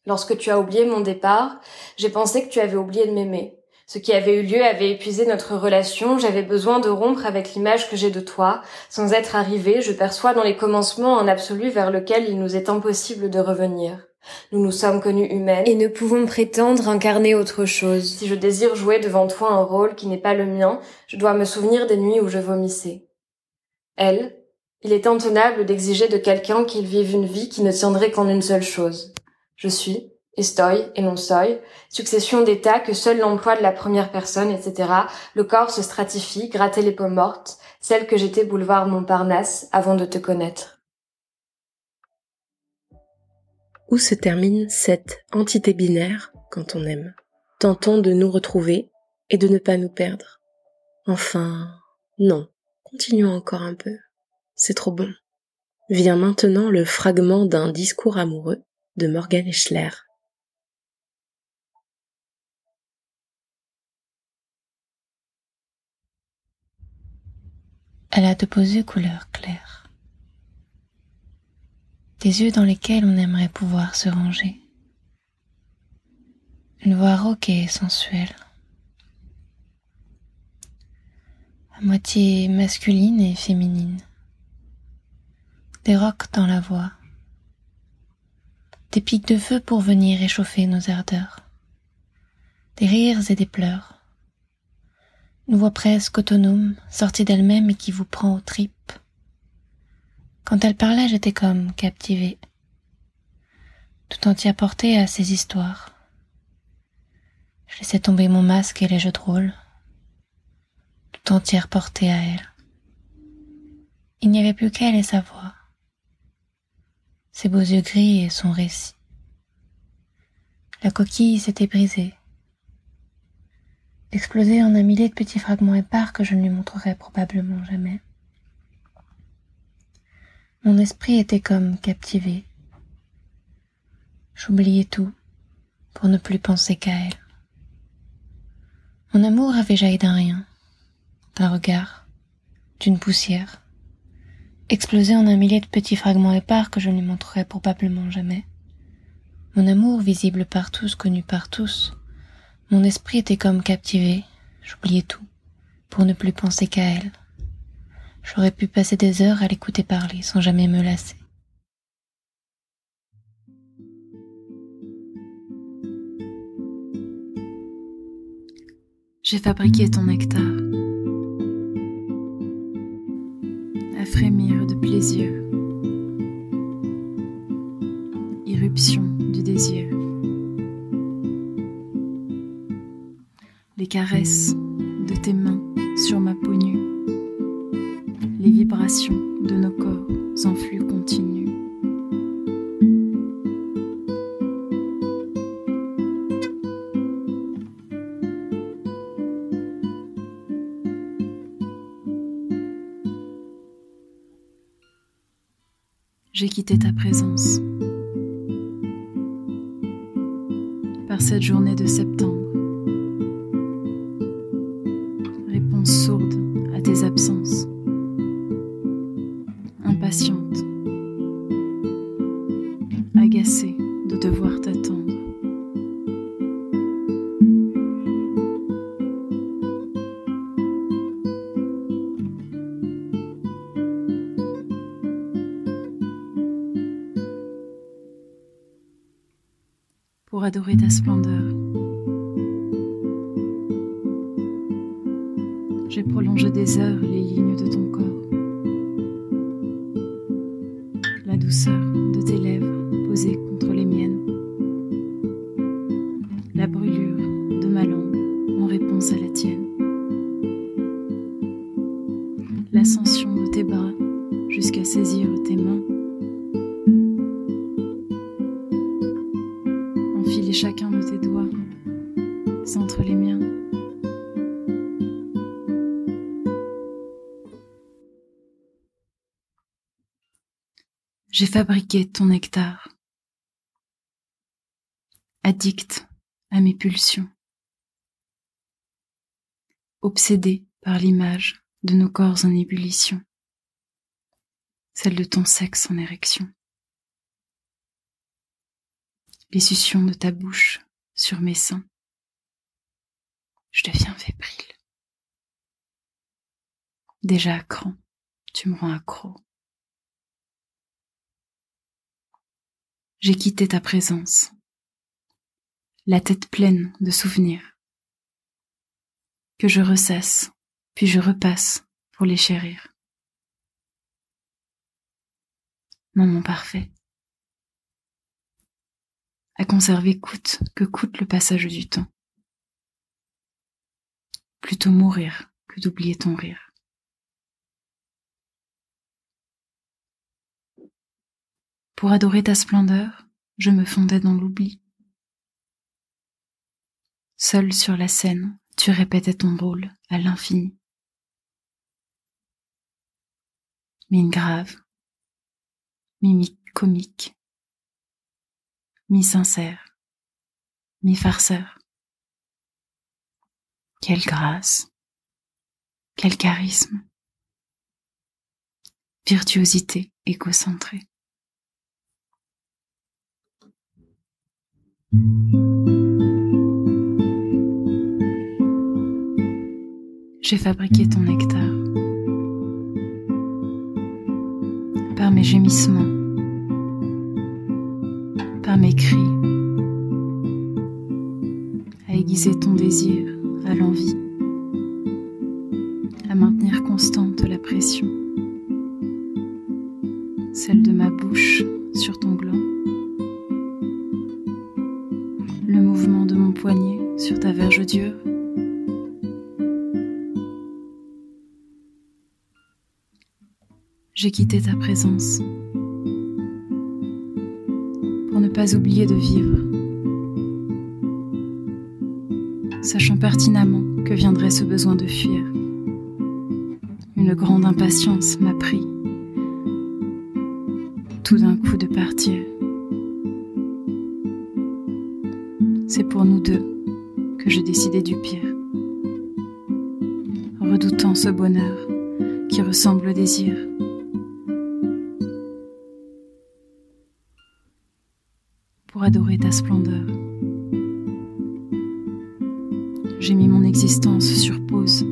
Lorsque tu as oublié mon départ, j'ai pensé que tu avais oublié de m'aimer. Ce qui avait eu lieu avait épuisé notre relation, j'avais besoin de rompre avec l'image que j'ai de toi. Sans être arrivé, je perçois dans les commencements un absolu vers lequel il nous est impossible de revenir. Nous nous sommes connues humaines et ne pouvons prétendre incarner autre chose. Si je désire jouer devant toi un rôle qui n'est pas le mien, je dois me souvenir des nuits où je vomissais. Elle, il est intenable d'exiger de quelqu'un qu'il vive une vie qui ne tiendrait qu'en une seule chose. Je suis, estoy et non soy, succession d'états que seul l'emploi de la première personne, etc. Le corps se stratifie, gratter les peaux mortes, celle que j'étais boulevard Montparnasse avant de te connaître. Où se termine cette entité binaire quand on aime? Tentons de nous retrouver et de ne pas nous perdre. Enfin, non, continuons encore un peu. C'est trop bon. Vient maintenant le fragment d'un discours amoureux de Morgan Eschler. Elle a de beaux yeux couleur claire. Des yeux dans lesquels on aimerait pouvoir se ranger. Une voix rauque et sensuelle. À moitié masculine et féminine. Des rocs dans la voix. Des pics de feu pour venir réchauffer nos ardeurs. Des rires et des pleurs une voix presque autonome, sortie d'elle-même et qui vous prend aux tripes. Quand elle parlait, j'étais comme captivée, tout entière portée à ses histoires. Je laissais tomber mon masque et les jeux de rôle, tout entière portée à elle. Il n'y avait plus qu'elle et sa voix, ses beaux yeux gris et son récit. La coquille s'était brisée, exploser en un millier de petits fragments épars que je ne lui montrerai probablement jamais. Mon esprit était comme captivé. J'oubliais tout pour ne plus penser qu'à elle. Mon amour avait jailli d'un rien, d'un regard, d'une poussière, explosé en un millier de petits fragments épars que je ne lui montrerai probablement jamais. Mon amour visible par tous, connu par tous. Mon esprit était comme captivé, j'oubliais tout, pour ne plus penser qu'à elle. J'aurais pu passer des heures à l'écouter parler sans jamais me lasser. J'ai fabriqué ton nectar, à frémir irruption du désir, les caresses de tes mains sur ma peau nue, les vibrations de nos corps en flux continu. J'ai quitté ta présence. Par cette journée de septembre, J'ai fabriqué ton nectar, addict à mes pulsions, obsédé par l'image de nos corps en ébullition, celle de ton sexe en érection les suctions de ta bouche sur mes seins. Je deviens fébrile. Déjà à cran, tu me rends accro. J'ai quitté ta présence, la tête pleine de souvenirs, que je ressasse, puis je repasse pour les chérir. Maman parfait à conserver coûte que coûte le passage du temps. Plutôt mourir que d'oublier ton rire. Pour adorer ta splendeur, je me fondais dans l'oubli. Seul sur la scène, tu répétais ton rôle à l'infini. Mine grave, mimique comique, mi-sincère, mi-farceur. Quelle grâce, quel charisme, virtuosité égocentrée. J'ai fabriqué ton nectar. Par mes gémissements. Par mes cris, à aiguiser ton désir, à l'envie, à maintenir constante la pression, celle de ma bouche sur ton gland, sur ta verge dure. J'ai quitté ta présence pour ne pas oublier de vivre, sachant pertinemment que viendrait ce besoin de fuir. Une grande impatience m'a pris, tout d'un coup de partir. C'est pour nous deux que je décidais du pire, redoutant ce bonheur qui ressemble au désir. pour adorer ta splendeur. J'ai mis mon existence sur pause,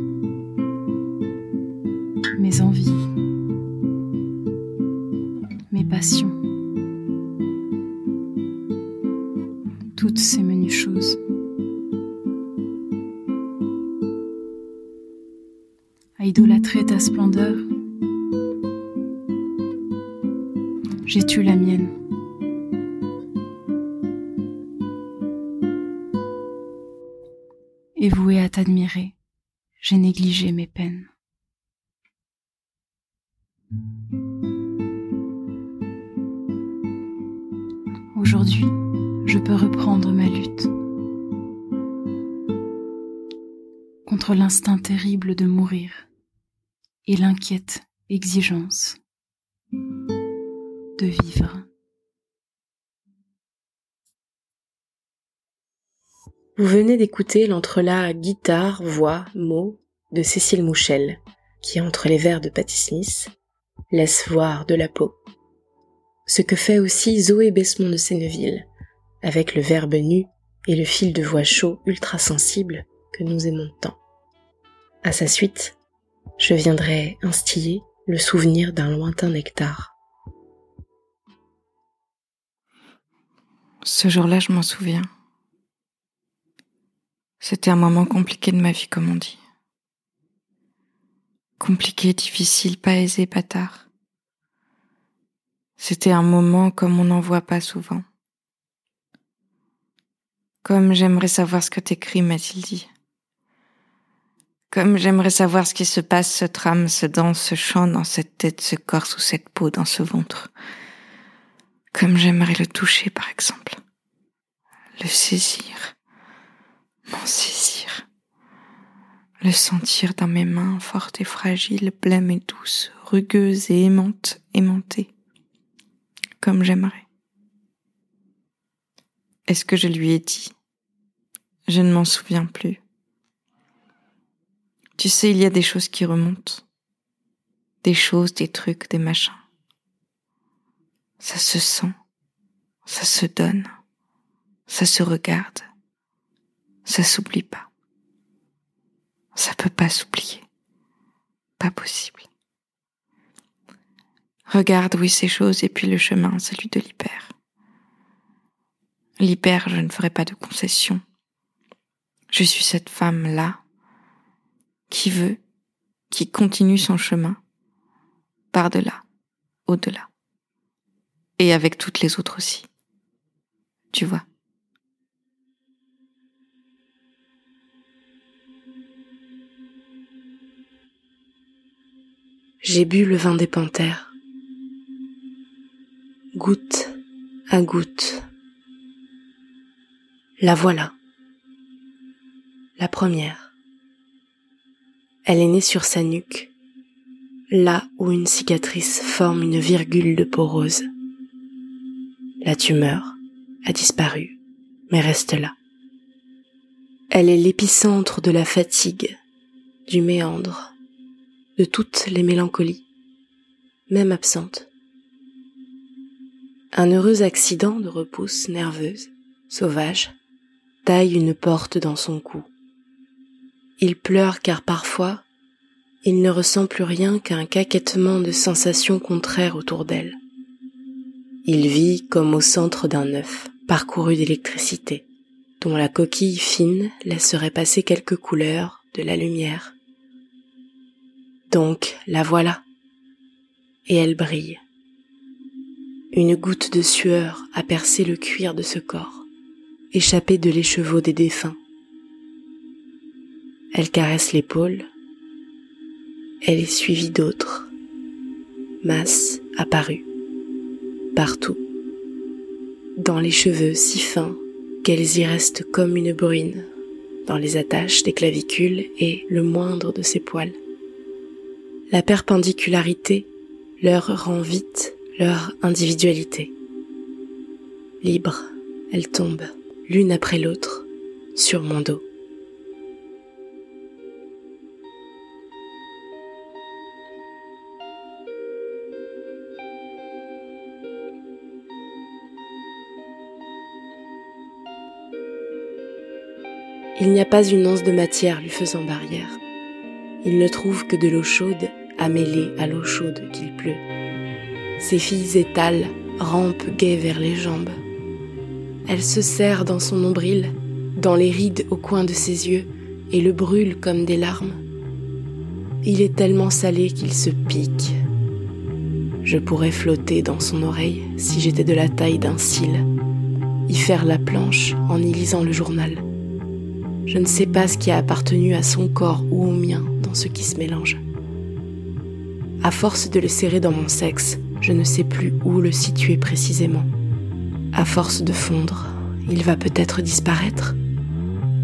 exigence de vivre. Vous venez d'écouter l'entrelac guitare, voix, mots de Cécile Mouchel, qui entre les vers de Patti Smith laisse voir de la peau. Ce que fait aussi Zoé Besmont de Senneville, avec le verbe nu et le fil de voix chaud ultra sensible que nous aimons tant. À sa suite, je viendrai instiller le souvenir d'un lointain nectar. Ce jour-là, je m'en souviens. C'était un moment compliqué de ma vie, comme on dit. Compliqué, difficile, pas aisé, pas tard. C'était un moment comme on n'en voit pas souvent. Comme j'aimerais savoir ce que t'écris, m'a-t-il dit. Comme j'aimerais savoir ce qui se passe, se trame, se danse, se chante dans cette tête, ce corps sous cette peau, dans ce ventre. Comme j'aimerais le toucher, par exemple. Le saisir. M'en saisir. Le sentir dans mes mains fortes et fragiles, blêmes et douces, rugueuses et aimantes, aimantées. Comme j'aimerais. Est-ce que je lui ai dit? Je ne m'en souviens plus. Tu sais, il y a des choses qui remontent. Des choses, des trucs, des machins. Ça se sent, ça se donne, ça se regarde, ça s'oublie pas. Ça peut pas s'oublier. Pas possible. Regarde, oui, ces choses, et puis le chemin, celui de l'hyper. L'hyper, je ne ferai pas de concession. Je suis cette femme-là qui veut, qui continue son chemin par-delà, au-delà et avec toutes les autres aussi. Tu vois? J'ai bu le vin des panthères, goutte à goutte. La voilà, la première. Elle est née sur sa nuque, là où une cicatrice forme une virgule de peau. La tumeur a disparu, mais reste là. Elle est l'épicentre de la fatigue, du méandre, de toutes les mélancolies, même absentes. Un heureux accident de repousse nerveuse, sauvage, taille une porte dans son cou. Il pleure car parfois, il ne ressent plus rien qu'un caquettement de sensations contraires autour d'elle. Il vit comme au centre d'un œuf, parcouru d'électricité, dont la coquille fine laisserait passer quelques couleurs de la lumière. Donc la voilà, et elle brille. Une goutte de sueur a percé le cuir de ce corps, échappé de l'écheveau des défunts. Elle caresse l'épaule, elle est suivie d'autres, masse apparue partout, dans les cheveux si fins qu'elles y restent comme une bruine, dans les attaches des clavicules et le moindre de ses poils. La perpendicularité leur rend vite leur individualité. Libre, elles tombent, l'une après l'autre, sur mon dos. Il n'y a pas une once de matière lui faisant barrière. Il ne trouve que de l'eau chaude à mêler à l'eau chaude qu'il pleut. Ses filles étalent, rampent gaies vers les jambes. Elle se serre dans son nombril, dans les rides au coin de ses yeux, et le brûle comme des larmes. Il est tellement salé qu'il se pique. Je pourrais flotter dans son oreille si j'étais de la taille d'un cil, y faire la planche en y lisant le journal. Je ne sais pas ce qui a appartenu à son corps ou au mien dans ce qui se mélange. À force de le serrer dans mon sexe, je ne sais plus où le situer précisément. À force de fondre, il va peut-être disparaître.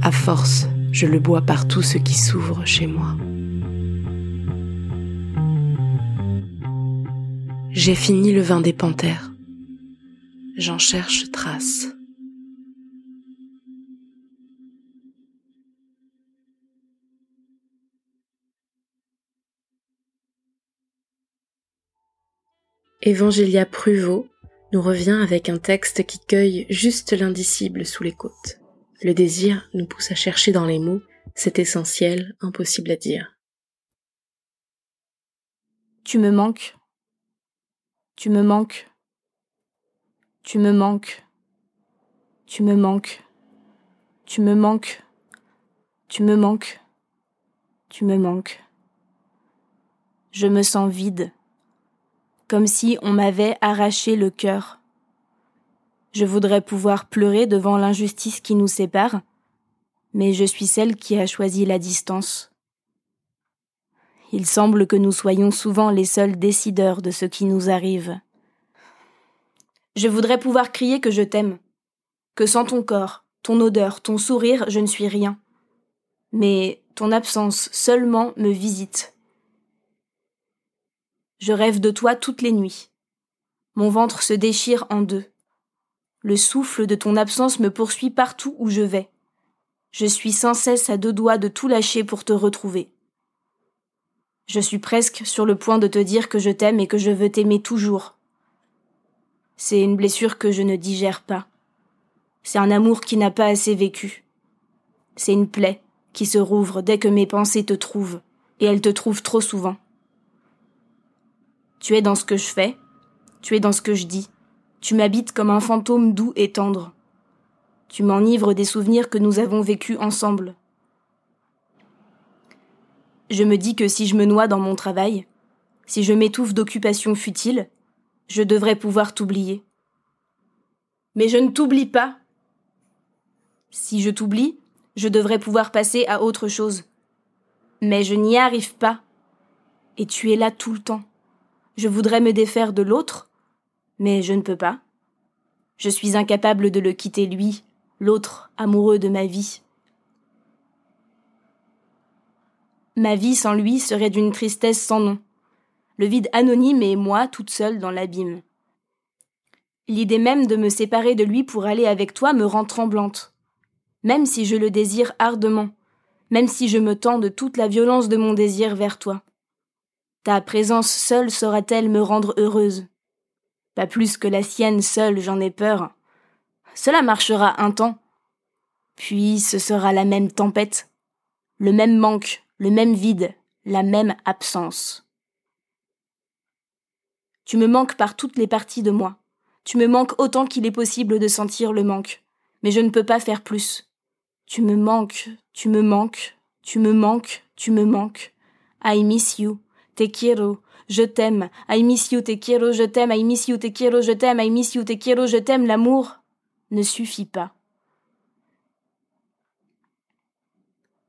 À force, je le bois par tout ce qui s'ouvre chez moi. J'ai fini le vin des panthères. J'en cherche trace. Evangelia Pruvot nous revient avec un texte qui cueille juste l'indicible sous les côtes. Le désir nous pousse à chercher dans les mots cet essentiel impossible à dire. Tu me manques. Tu me manques. Tu me manques. Tu me manques. Tu me manques. Tu me manques. Tu me manques. Je me sens vide, comme si on m'avait arraché le cœur. Je voudrais pouvoir pleurer devant l'injustice qui nous sépare, mais je suis celle qui a choisi la distance. Il semble que nous soyons souvent les seuls décideurs de ce qui nous arrive. Je voudrais pouvoir crier que je t'aime, que sans ton corps, ton odeur, ton sourire, je ne suis rien. Mais ton absence seulement me visite. Je rêve de toi toutes les nuits. Mon ventre se déchire en deux. Le souffle de ton absence me poursuit partout où je vais. Je suis sans cesse à deux doigts de tout lâcher pour te retrouver. Je suis presque sur le point de te dire que je t'aime et que je veux t'aimer toujours. C'est une blessure que je ne digère pas. C'est un amour qui n'a pas assez vécu. C'est une plaie qui se rouvre dès que mes pensées te trouvent, et elles te trouvent trop souvent. Tu es dans ce que je fais, tu es dans ce que je dis, tu m'habites comme un fantôme doux et tendre. Tu m'enivres des souvenirs que nous avons vécus ensemble. Je me dis que si je me noie dans mon travail, si je m'étouffe d'occupations futiles, je devrais pouvoir t'oublier. Mais je ne t'oublie pas. Si je t'oublie, je devrais pouvoir passer à autre chose. Mais je n'y arrive pas. Et tu es là tout le temps. Je voudrais me défaire de l'autre, mais je ne peux pas. Je suis incapable de le quitter lui, l'autre, amoureux de ma vie. Ma vie sans lui serait d'une tristesse sans nom, le vide anonyme et moi toute seule dans l'abîme. L'idée même de me séparer de lui pour aller avec toi me rend tremblante, même si je le désire ardemment, même si je me tends de toute la violence de mon désir vers toi. Ta présence seule saura-t-elle me rendre heureuse? Pas plus que la sienne seule, j'en ai peur. Cela marchera un temps. Puis ce sera la même tempête, le même manque, le même vide, la même absence. Tu me manques par toutes les parties de moi. Tu me manques autant qu'il est possible de sentir le manque. Mais je ne peux pas faire plus. Tu me manques, tu me manques, tu me manques, tu me manques. I miss you. Te quiero, je t'aime, I miss you, te quiero, je t'aime, I miss you, te quiero, je t'aime, I miss you, te quiero, je t'aime, l'amour ne suffit pas.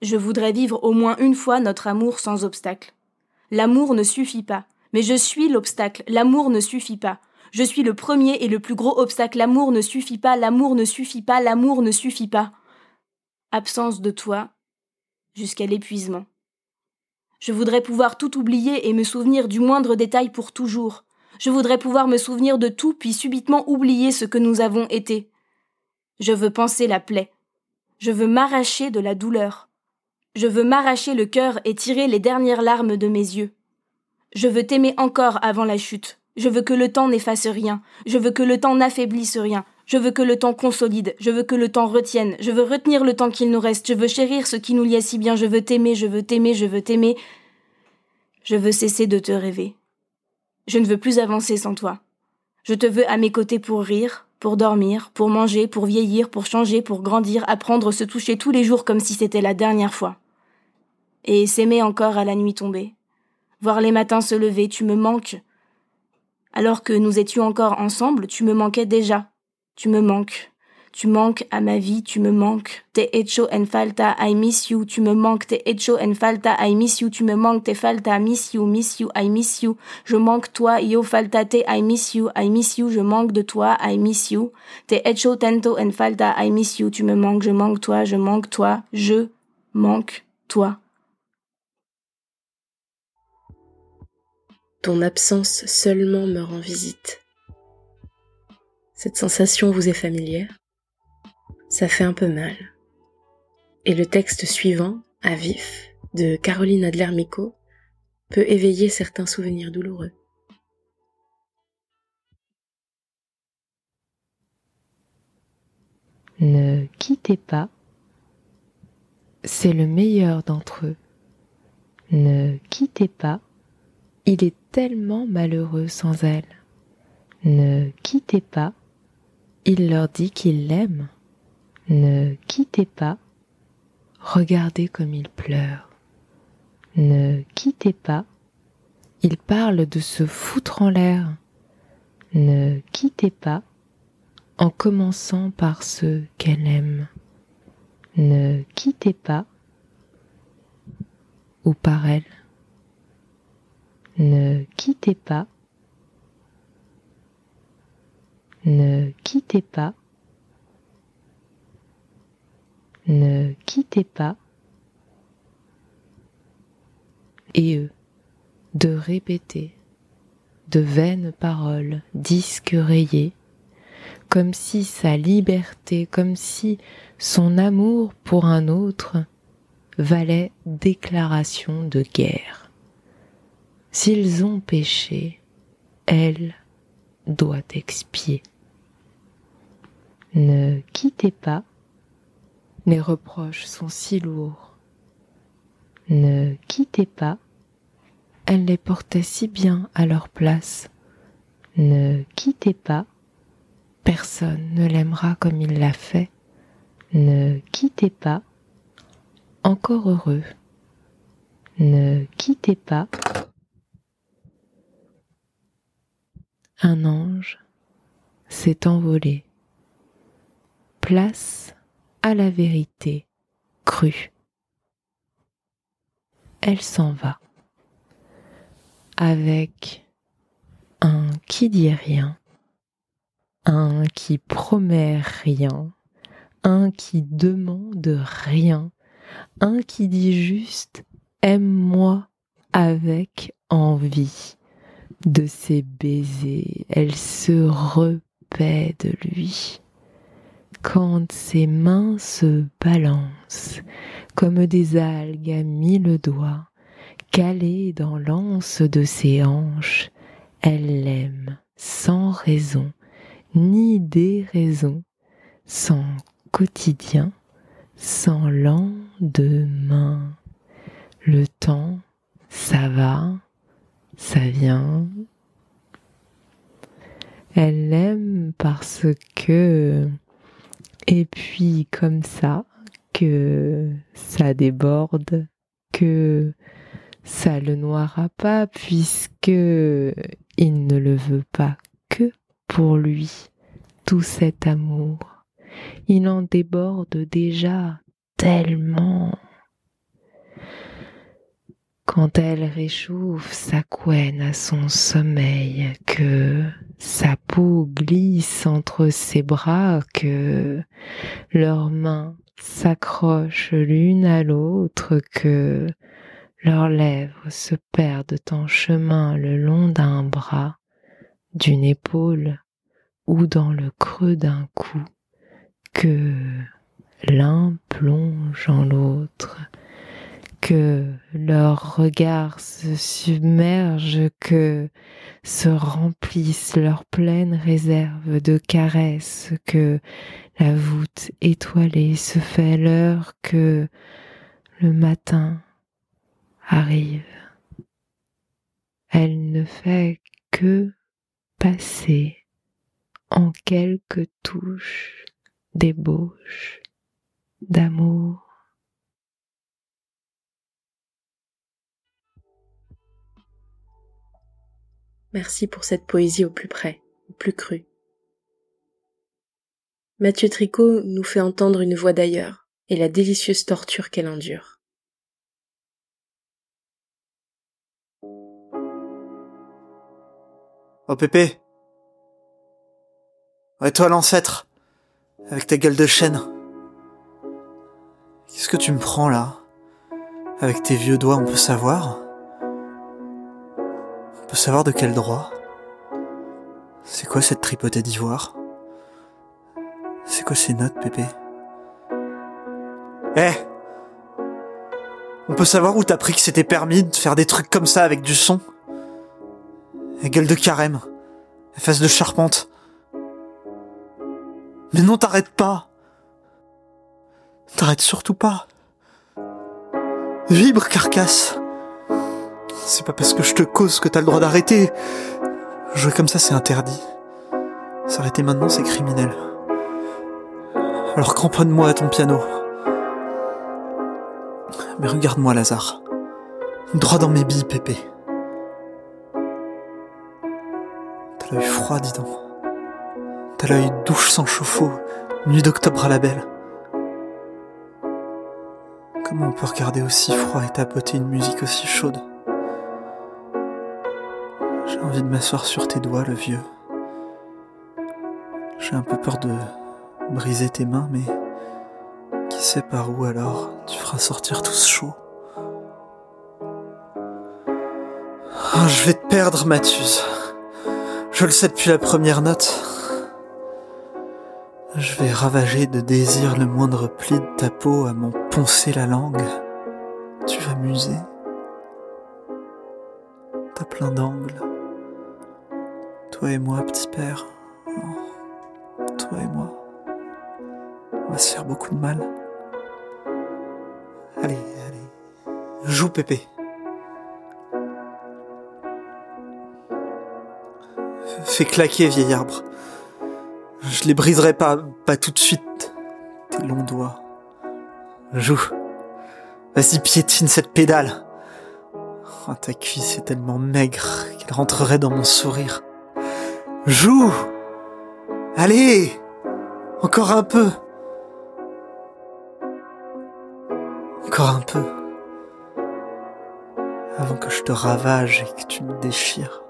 Je voudrais vivre au moins une fois notre amour sans obstacle. L'amour ne suffit pas, mais je suis l'obstacle, l'amour ne suffit pas. Je suis le premier et le plus gros obstacle, l'amour ne suffit pas, l'amour ne suffit pas, l'amour ne suffit pas. Absence de toi jusqu'à l'épuisement. Je voudrais pouvoir tout oublier et me souvenir du moindre détail pour toujours. Je voudrais pouvoir me souvenir de tout puis subitement oublier ce que nous avons été. Je veux penser la plaie. Je veux m'arracher de la douleur. Je veux m'arracher le cœur et tirer les dernières larmes de mes yeux. Je veux t'aimer encore avant la chute. Je veux que le temps n'efface rien. Je veux que le temps n'affaiblisse rien. Je veux que le temps consolide, je veux que le temps retienne, je veux retenir le temps qu'il nous reste, je veux chérir ce qui nous lie si bien, je veux t'aimer, je veux t'aimer, je veux t'aimer. Je veux cesser de te rêver. Je ne veux plus avancer sans toi. Je te veux à mes côtés pour rire, pour dormir, pour manger, pour vieillir, pour changer, pour grandir, apprendre, se toucher tous les jours comme si c'était la dernière fois. Et s'aimer encore à la nuit tombée. Voir les matins se lever, tu me manques. Alors que nous étions encore ensemble, tu me manquais déjà. Tu me manques. Tu manques à ma vie, tu me manques. Te hecho en falta, I miss you. Tu me manques, te hecho en falta, I miss you. Tu me manques, te falta, miss you, miss you, I miss you. Je manque toi, yo falta te, I miss you, I miss you. Je manque de toi, I miss you. Te hecho tento en falta, I miss you. Tu me manques, je manque toi, je manque toi, je manque toi. Ton absence seulement me rend visite. Cette sensation vous est familière? Ça fait un peu mal. Et le texte suivant, à vif, de Caroline Adler-Mico, peut éveiller certains souvenirs douloureux. Ne quittez pas, c'est le meilleur d'entre eux. Ne quittez pas, il est tellement malheureux sans elle. Ne quittez pas, il leur dit qu'il l'aime. Ne quittez pas. Regardez comme il pleure. Ne quittez pas. Il parle de se foutre en l'air. Ne quittez pas en commençant par ce qu'elle aime. Ne quittez pas ou par elle. Ne quittez pas Ne quittez pas. Ne quittez pas. Et eux, de répéter de vaines paroles, disques rayés, comme si sa liberté, comme si son amour pour un autre valait déclaration de guerre. S'ils ont péché, elle doit expier. Ne quittez pas, les reproches sont si lourds. Ne quittez pas, elle les portait si bien à leur place. Ne quittez pas, personne ne l'aimera comme il l'a fait. Ne quittez pas, encore heureux. Ne quittez pas, un ange s'est envolé place à la vérité crue. Elle s'en va avec un qui dit rien, un qui promet rien, un qui demande rien, un qui dit juste aime-moi avec envie. De ses baisers, elle se repaît de lui quand ses mains se balancent comme des algues à mille doigts, calées dans l'anse de ses hanches, elle l'aime sans raison, ni déraison, sans quotidien, sans lendemain. Le temps, ça va, ça vient. Elle l'aime parce que et puis comme ça, que ça déborde, que ça le noiera pas puisque il ne le veut pas que pour lui, tout cet amour. Il en déborde déjà tellement. Quand elle réchauffe sa couenne à son sommeil, que sa peau glisse entre ses bras, que leurs mains s'accrochent l'une à l'autre, que leurs lèvres se perdent en chemin le long d'un bras, d'une épaule ou dans le creux d'un cou, que l'un plonge en l'autre, que leurs regards se submergent, que se remplissent leurs pleines réserves de caresses, que la voûte étoilée se fait l'heure que le matin arrive. Elle ne fait que passer en quelques touches d'ébauche, d'amour. Merci pour cette poésie au plus près, au plus cru. Mathieu Tricot nous fait entendre une voix d'ailleurs et la délicieuse torture qu'elle endure. Oh Pépé Ouais toi l'ancêtre Avec ta gueule de chêne Qu'est-ce que tu me prends là? Avec tes vieux doigts on peut savoir? Peut savoir de quel droit? C'est quoi cette tripotée d'ivoire? C'est quoi ces notes Pépé? Eh On peut savoir où t'as pris que c'était permis de faire des trucs comme ça avec du son? La gueule de carême. La face de charpente. Mais non, t'arrêtes pas. T'arrêtes surtout pas. Vibre, carcasse. C'est pas parce que je te cause que t'as le droit d'arrêter. Jouer comme ça, c'est interdit. S'arrêter maintenant, c'est criminel. Alors cramponne-moi à ton piano. Mais regarde-moi, Lazare. Droit dans mes billes, Pépé. T'as l'œil froid, dis donc. T'as l'œil douche sans chauffe-eau, nuit d'octobre à la belle. Comment on peut regarder aussi froid et tapoter une musique aussi chaude? Envie de m'asseoir sur tes doigts, le vieux. J'ai un peu peur de briser tes mains, mais qui sait par où alors tu feras sortir tout ce chaud. Ah, je vais te perdre, Mathus. Je le sais depuis la première note. Je vais ravager de désir le moindre pli de ta peau à m'en poncer la langue. Tu vas muser. T'as plein d'angles. Toi et moi, petit père. Oh, toi et moi. On va se faire beaucoup de mal. Allez, allez. Joue, Pépé. Fais claquer, vieil arbre. Je les briserai pas, pas tout de suite. Tes longs doigts. Joue. Vas-y, piétine cette pédale. Oh, ta cuisse est tellement maigre qu'elle rentrerait dans mon sourire. Joue Allez Encore un peu Encore un peu. Avant que je te ravage et que tu me déchires.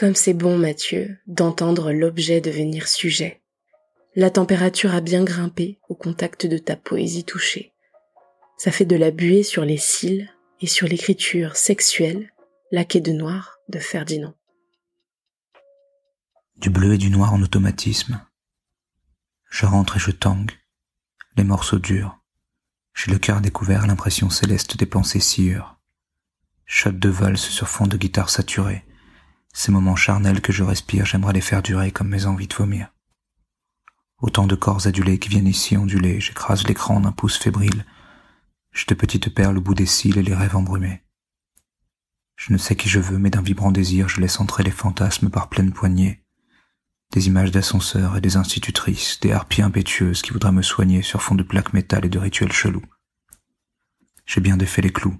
Comme c'est bon, Mathieu, d'entendre l'objet devenir sujet. La température a bien grimpé au contact de ta poésie touchée. Ça fait de la buée sur les cils et sur l'écriture sexuelle, laquée de noir de Ferdinand. Du bleu et du noir en automatisme. Je rentre et je tangue. Les morceaux durs. J'ai le cœur découvert l'impression céleste des pensées sciures. Shot de valse sur fond de guitare saturée. Ces moments charnels que je respire, j'aimerais les faire durer comme mes envies de vomir. Autant de corps adulés qui viennent ici onduler, j'écrase l'écran d'un pouce fébrile. J'ai de petites perles au bout des cils et les rêves embrumés. Je ne sais qui je veux, mais d'un vibrant désir, je laisse entrer les fantasmes par pleine poignée. Des images d'ascenseurs et des institutrices, des harpies impétueuses qui voudraient me soigner sur fond de plaques métal et de rituels chelous. J'ai bien défait les clous.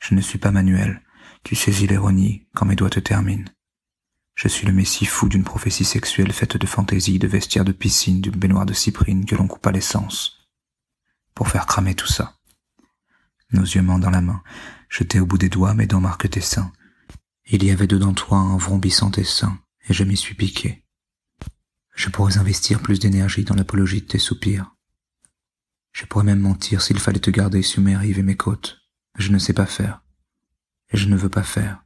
Je ne suis pas manuel, tu saisis l'ironie quand mes doigts te terminent. Je suis le messie fou d'une prophétie sexuelle faite de fantaisie, de vestiaires de piscine, d'une baignoire de cyprine que l'on coupe à l'essence. Pour faire cramer tout ça. Nos yeux mains dans la main, jetés au bout des doigts, mes dents marquent tes seins. Il y avait dedans toi un vrombissant essaim, et je m'y suis piqué. Je pourrais investir plus d'énergie dans l'apologie de tes soupirs. Je pourrais même mentir s'il fallait te garder sur mes rives et mes côtes. Je ne sais pas faire. Et je ne veux pas faire.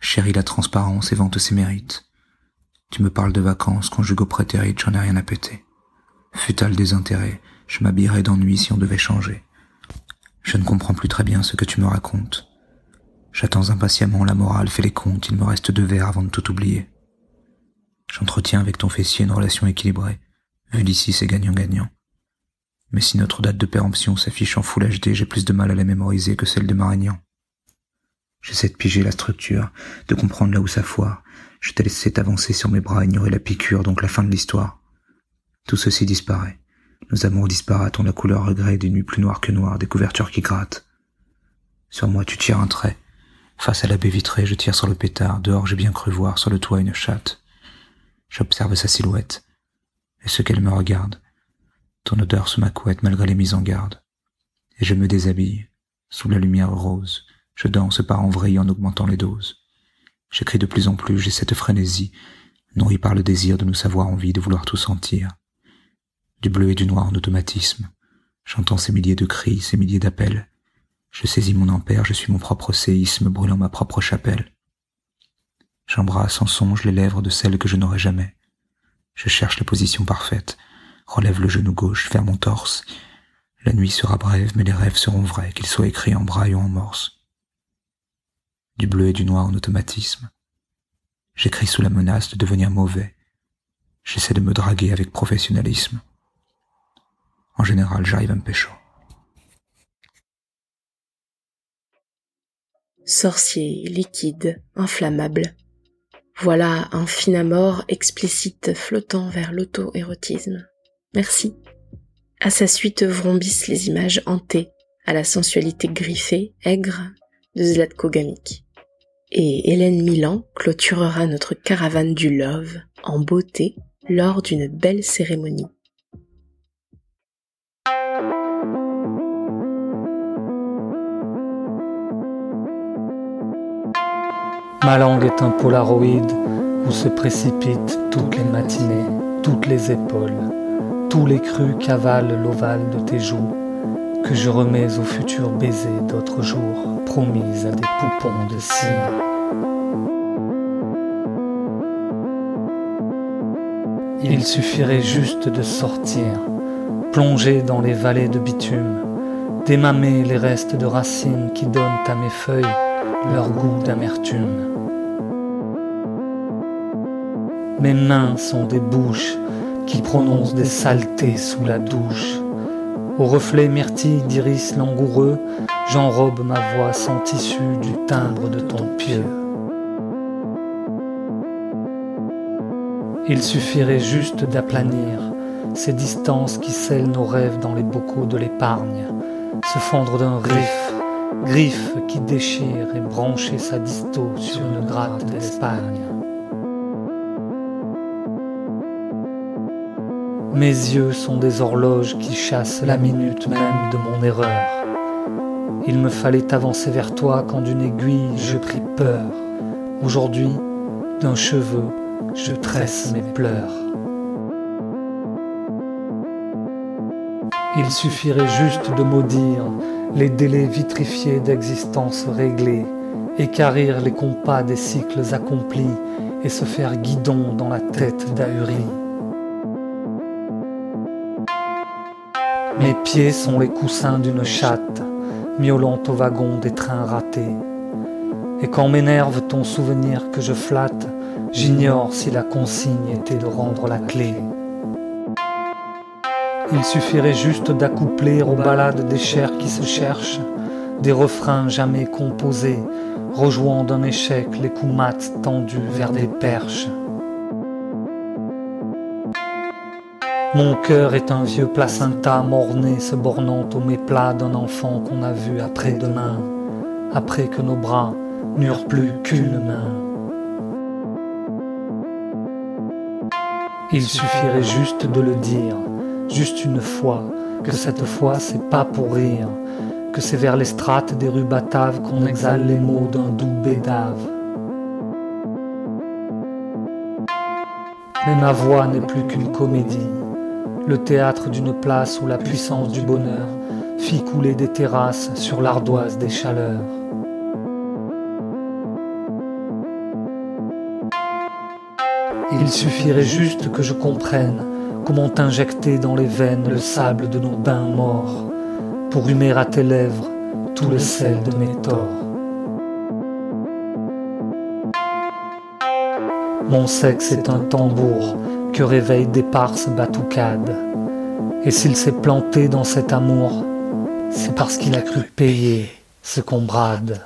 Chéris la transparence et vante ses mérites. Tu me parles de vacances, conjugue au prétérite, j'en ai rien à péter. Futal désintérêt, je m'habillerais d'ennui si on devait changer. Je ne comprends plus très bien ce que tu me racontes. J'attends impatiemment la morale, fais les comptes, il me reste deux verres avant de tout oublier. J'entretiens avec ton fessier une relation équilibrée. Vu d'ici, c'est gagnant-gagnant. Mais si notre date de péremption s'affiche en Full HD, j'ai plus de mal à la mémoriser que celle de Marignan. J'essaie de piger la structure, de comprendre là où ça foire. Je t'ai laissé t'avancer sur mes bras, ignorer la piqûre, donc la fin de l'histoire. Tout ceci disparaît. Nos amours disparaissent ont la couleur regret des nuits plus noires que noires, des couvertures qui grattent. Sur moi, tu tires un trait. Face à la baie vitrée, je tire sur le pétard. Dehors, j'ai bien cru voir sur le toit une chatte. J'observe sa silhouette. Et ce qu'elle me regarde. Ton odeur sous ma couette malgré les mises en garde. Et je me déshabille. Sous la lumière rose, je danse par en en augmentant les doses. J'écris de plus en plus, j'ai cette frénésie, nourrie par le désir de nous savoir envie, de vouloir tout sentir du bleu et du noir en automatisme. J'entends ces milliers de cris, ces milliers d'appels. Je saisis mon ampère, je suis mon propre séisme brûlant ma propre chapelle. J'embrasse en songe les lèvres de celles que je n'aurai jamais. Je cherche la position parfaite, relève le genou gauche, ferme mon torse. La nuit sera brève, mais les rêves seront vrais, qu'ils soient écrits en braille ou en morse. Du bleu et du noir en automatisme. J'écris sous la menace de devenir mauvais. J'essaie de me draguer avec professionnalisme. En général, j'arrive à me pécho. Sorcier, liquide, inflammable. Voilà un fin amour explicite flottant vers l'auto-érotisme. Merci. À sa suite vrombissent les images hantées, à la sensualité griffée, aigre de Zlatko Gamik. Et Hélène Milan clôturera notre caravane du love en beauté lors d'une belle cérémonie. Ma langue est un polaroid où se précipitent toutes les matinées, toutes les épaules, tous les crus cavalent l'ovale de tes joues, que je remets au futur baiser d'autres jours, promis à des poupons de cire. Il suffirait juste de sortir, plonger dans les vallées de bitume, démamer les restes de racines qui donnent à mes feuilles leur goût d'amertume. Mes mains sont des bouches qui prononcent des saletés sous la douche. Au reflet myrtille d'iris langoureux, j'enrobe ma voix sans tissu du timbre de ton pieu. Il suffirait juste d'aplanir ces distances qui scellent nos rêves dans les bocaux de l'épargne, se fondre d'un riff, griffe qui déchire et brancher sa disto sur une gratte d'Espagne. Mes yeux sont des horloges qui chassent la minute même de mon erreur. Il me fallait avancer vers toi quand d'une aiguille je pris peur. Aujourd'hui, d'un cheveu, je tresse mes pleurs. Il suffirait juste de maudire les délais vitrifiés d'existence réglée, écarrir les compas des cycles accomplis et se faire guidon dans la tête d'Ahuri. Mes pieds sont les coussins d'une chatte, miaulant au wagon des trains ratés. Et quand m'énerve ton souvenir que je flatte, j'ignore si la consigne était de rendre la clé. Il suffirait juste d'accoupler aux balades des chairs qui se cherchent, des refrains jamais composés, rejouant d'un échec les coups mats tendus vers des perches. Mon cœur est un vieux placenta morné se bornant au méplat d'un enfant qu'on a vu après-demain, après que nos bras n'eurent plus qu'une main. Il suffirait juste de le dire, juste une fois, que cette fois c'est pas pour rire, que c'est vers les strates des rues bataves qu'on exhale les mots d'un doux bédave. Mais ma voix n'est plus qu'une comédie le théâtre d'une place où la puissance du bonheur fit couler des terrasses sur l'ardoise des chaleurs. Il suffirait juste que je comprenne comment injecter dans les veines le sable de nos bains morts pour humer à tes lèvres tout le sel de mes torts. Mon sexe est un tambour que réveillent d'éparses batucades. Et s'il s'est planté dans cet amour, c'est parce qu'il a cru payer ce qu'on brade.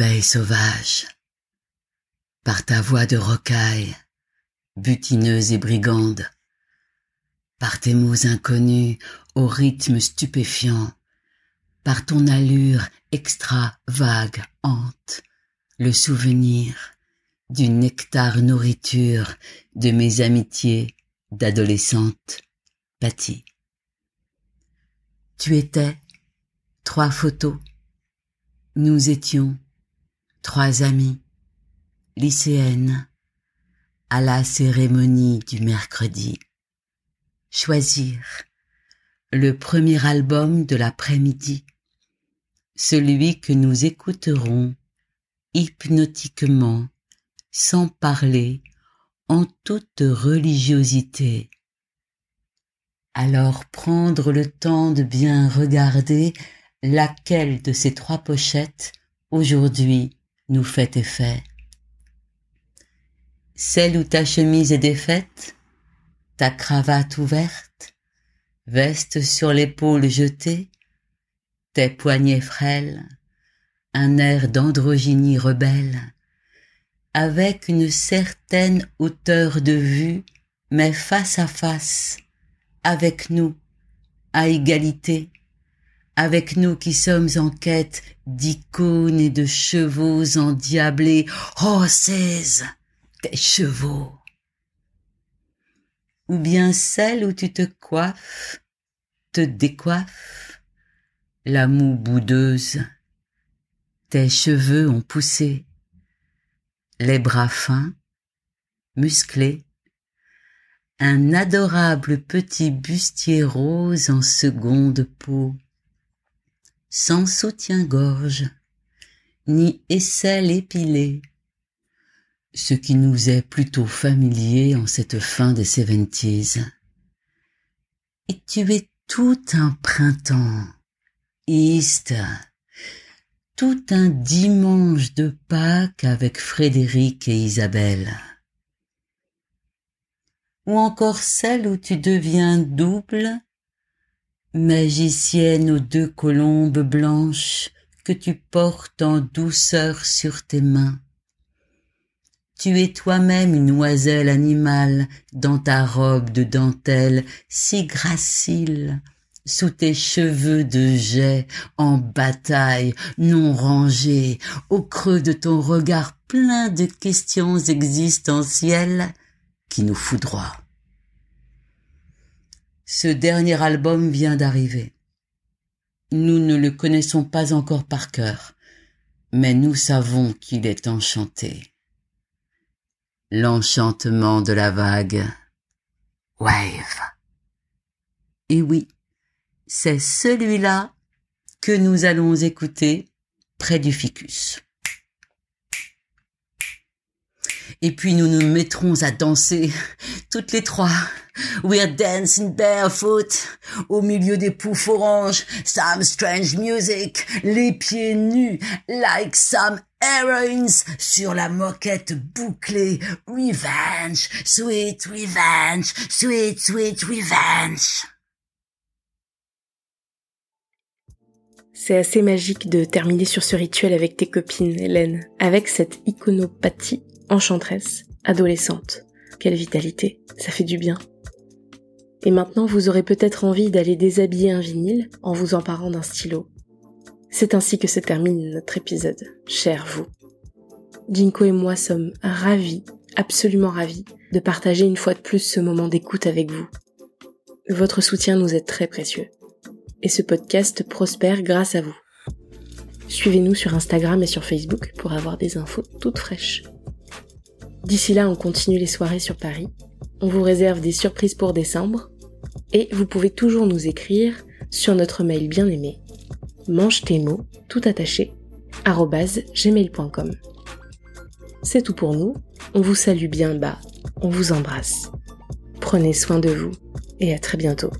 Abeille sauvage, par ta voix de rocaille, butineuse et brigande, par tes mots inconnus au rythme stupéfiant, par ton allure extra vague hante, le souvenir du nectar nourriture de mes amitiés d'adolescente pâtie. Tu étais trois photos, nous étions trois amies lycéennes à la cérémonie du mercredi. Choisir le premier album de l'après-midi, celui que nous écouterons hypnotiquement, sans parler, en toute religiosité. Alors prendre le temps de bien regarder laquelle de ces trois pochettes aujourd'hui nous fait effet. Celle où ta chemise est défaite, ta cravate ouverte, veste sur l'épaule jetée, tes poignets frêles, un air d'androgynie rebelle, avec une certaine hauteur de vue, mais face à face, avec nous, à égalité, avec nous qui sommes en quête d'icônes et de chevaux endiablés. Oh, cèse tes chevaux. Ou bien celle où tu te coiffes, te décoiffes, la moue boudeuse. Tes cheveux ont poussé, les bras fins, musclés, un adorable petit bustier rose en seconde peau sans soutien-gorge, ni aisselle épilée, ce qui nous est plutôt familier en cette fin des seventies. Et tu es tout un printemps, East, tout un dimanche de Pâques avec Frédéric et Isabelle. Ou encore celle où tu deviens double magicienne aux deux colombes blanches que tu portes en douceur sur tes mains. Tu es toi-même une oiselle animale dans ta robe de dentelle si gracile, sous tes cheveux de jet en bataille non rangés, au creux de ton regard plein de questions existentielles qui nous foudroient. Ce dernier album vient d'arriver. Nous ne le connaissons pas encore par cœur, mais nous savons qu'il est enchanté. L'enchantement de la vague. Wave. Et oui, c'est celui-là que nous allons écouter près du ficus. Et puis nous nous mettrons à danser, toutes les trois. We're dancing barefoot, au milieu des poufs oranges, some strange music, les pieds nus, like some heroines, sur la moquette bouclée. Revenge, sweet revenge, sweet, sweet revenge. C'est assez magique de terminer sur ce rituel avec tes copines, Hélène, avec cette iconopathie enchanteresse, adolescente. Quelle vitalité, ça fait du bien. Et maintenant, vous aurez peut-être envie d'aller déshabiller un vinyle en vous emparant d'un stylo. C'est ainsi que se termine notre épisode, cher vous. Jinko et moi sommes ravis, absolument ravis, de partager une fois de plus ce moment d'écoute avec vous. Votre soutien nous est très précieux. Et ce podcast prospère grâce à vous. Suivez-nous sur Instagram et sur Facebook pour avoir des infos toutes fraîches. D'ici là, on continue les soirées sur Paris. On vous réserve des surprises pour décembre. Et vous pouvez toujours nous écrire sur notre mail bien aimé, mange tes mots, tout attaché, gmail.com. C'est tout pour nous. On vous salue bien bas. On vous embrasse. Prenez soin de vous et à très bientôt.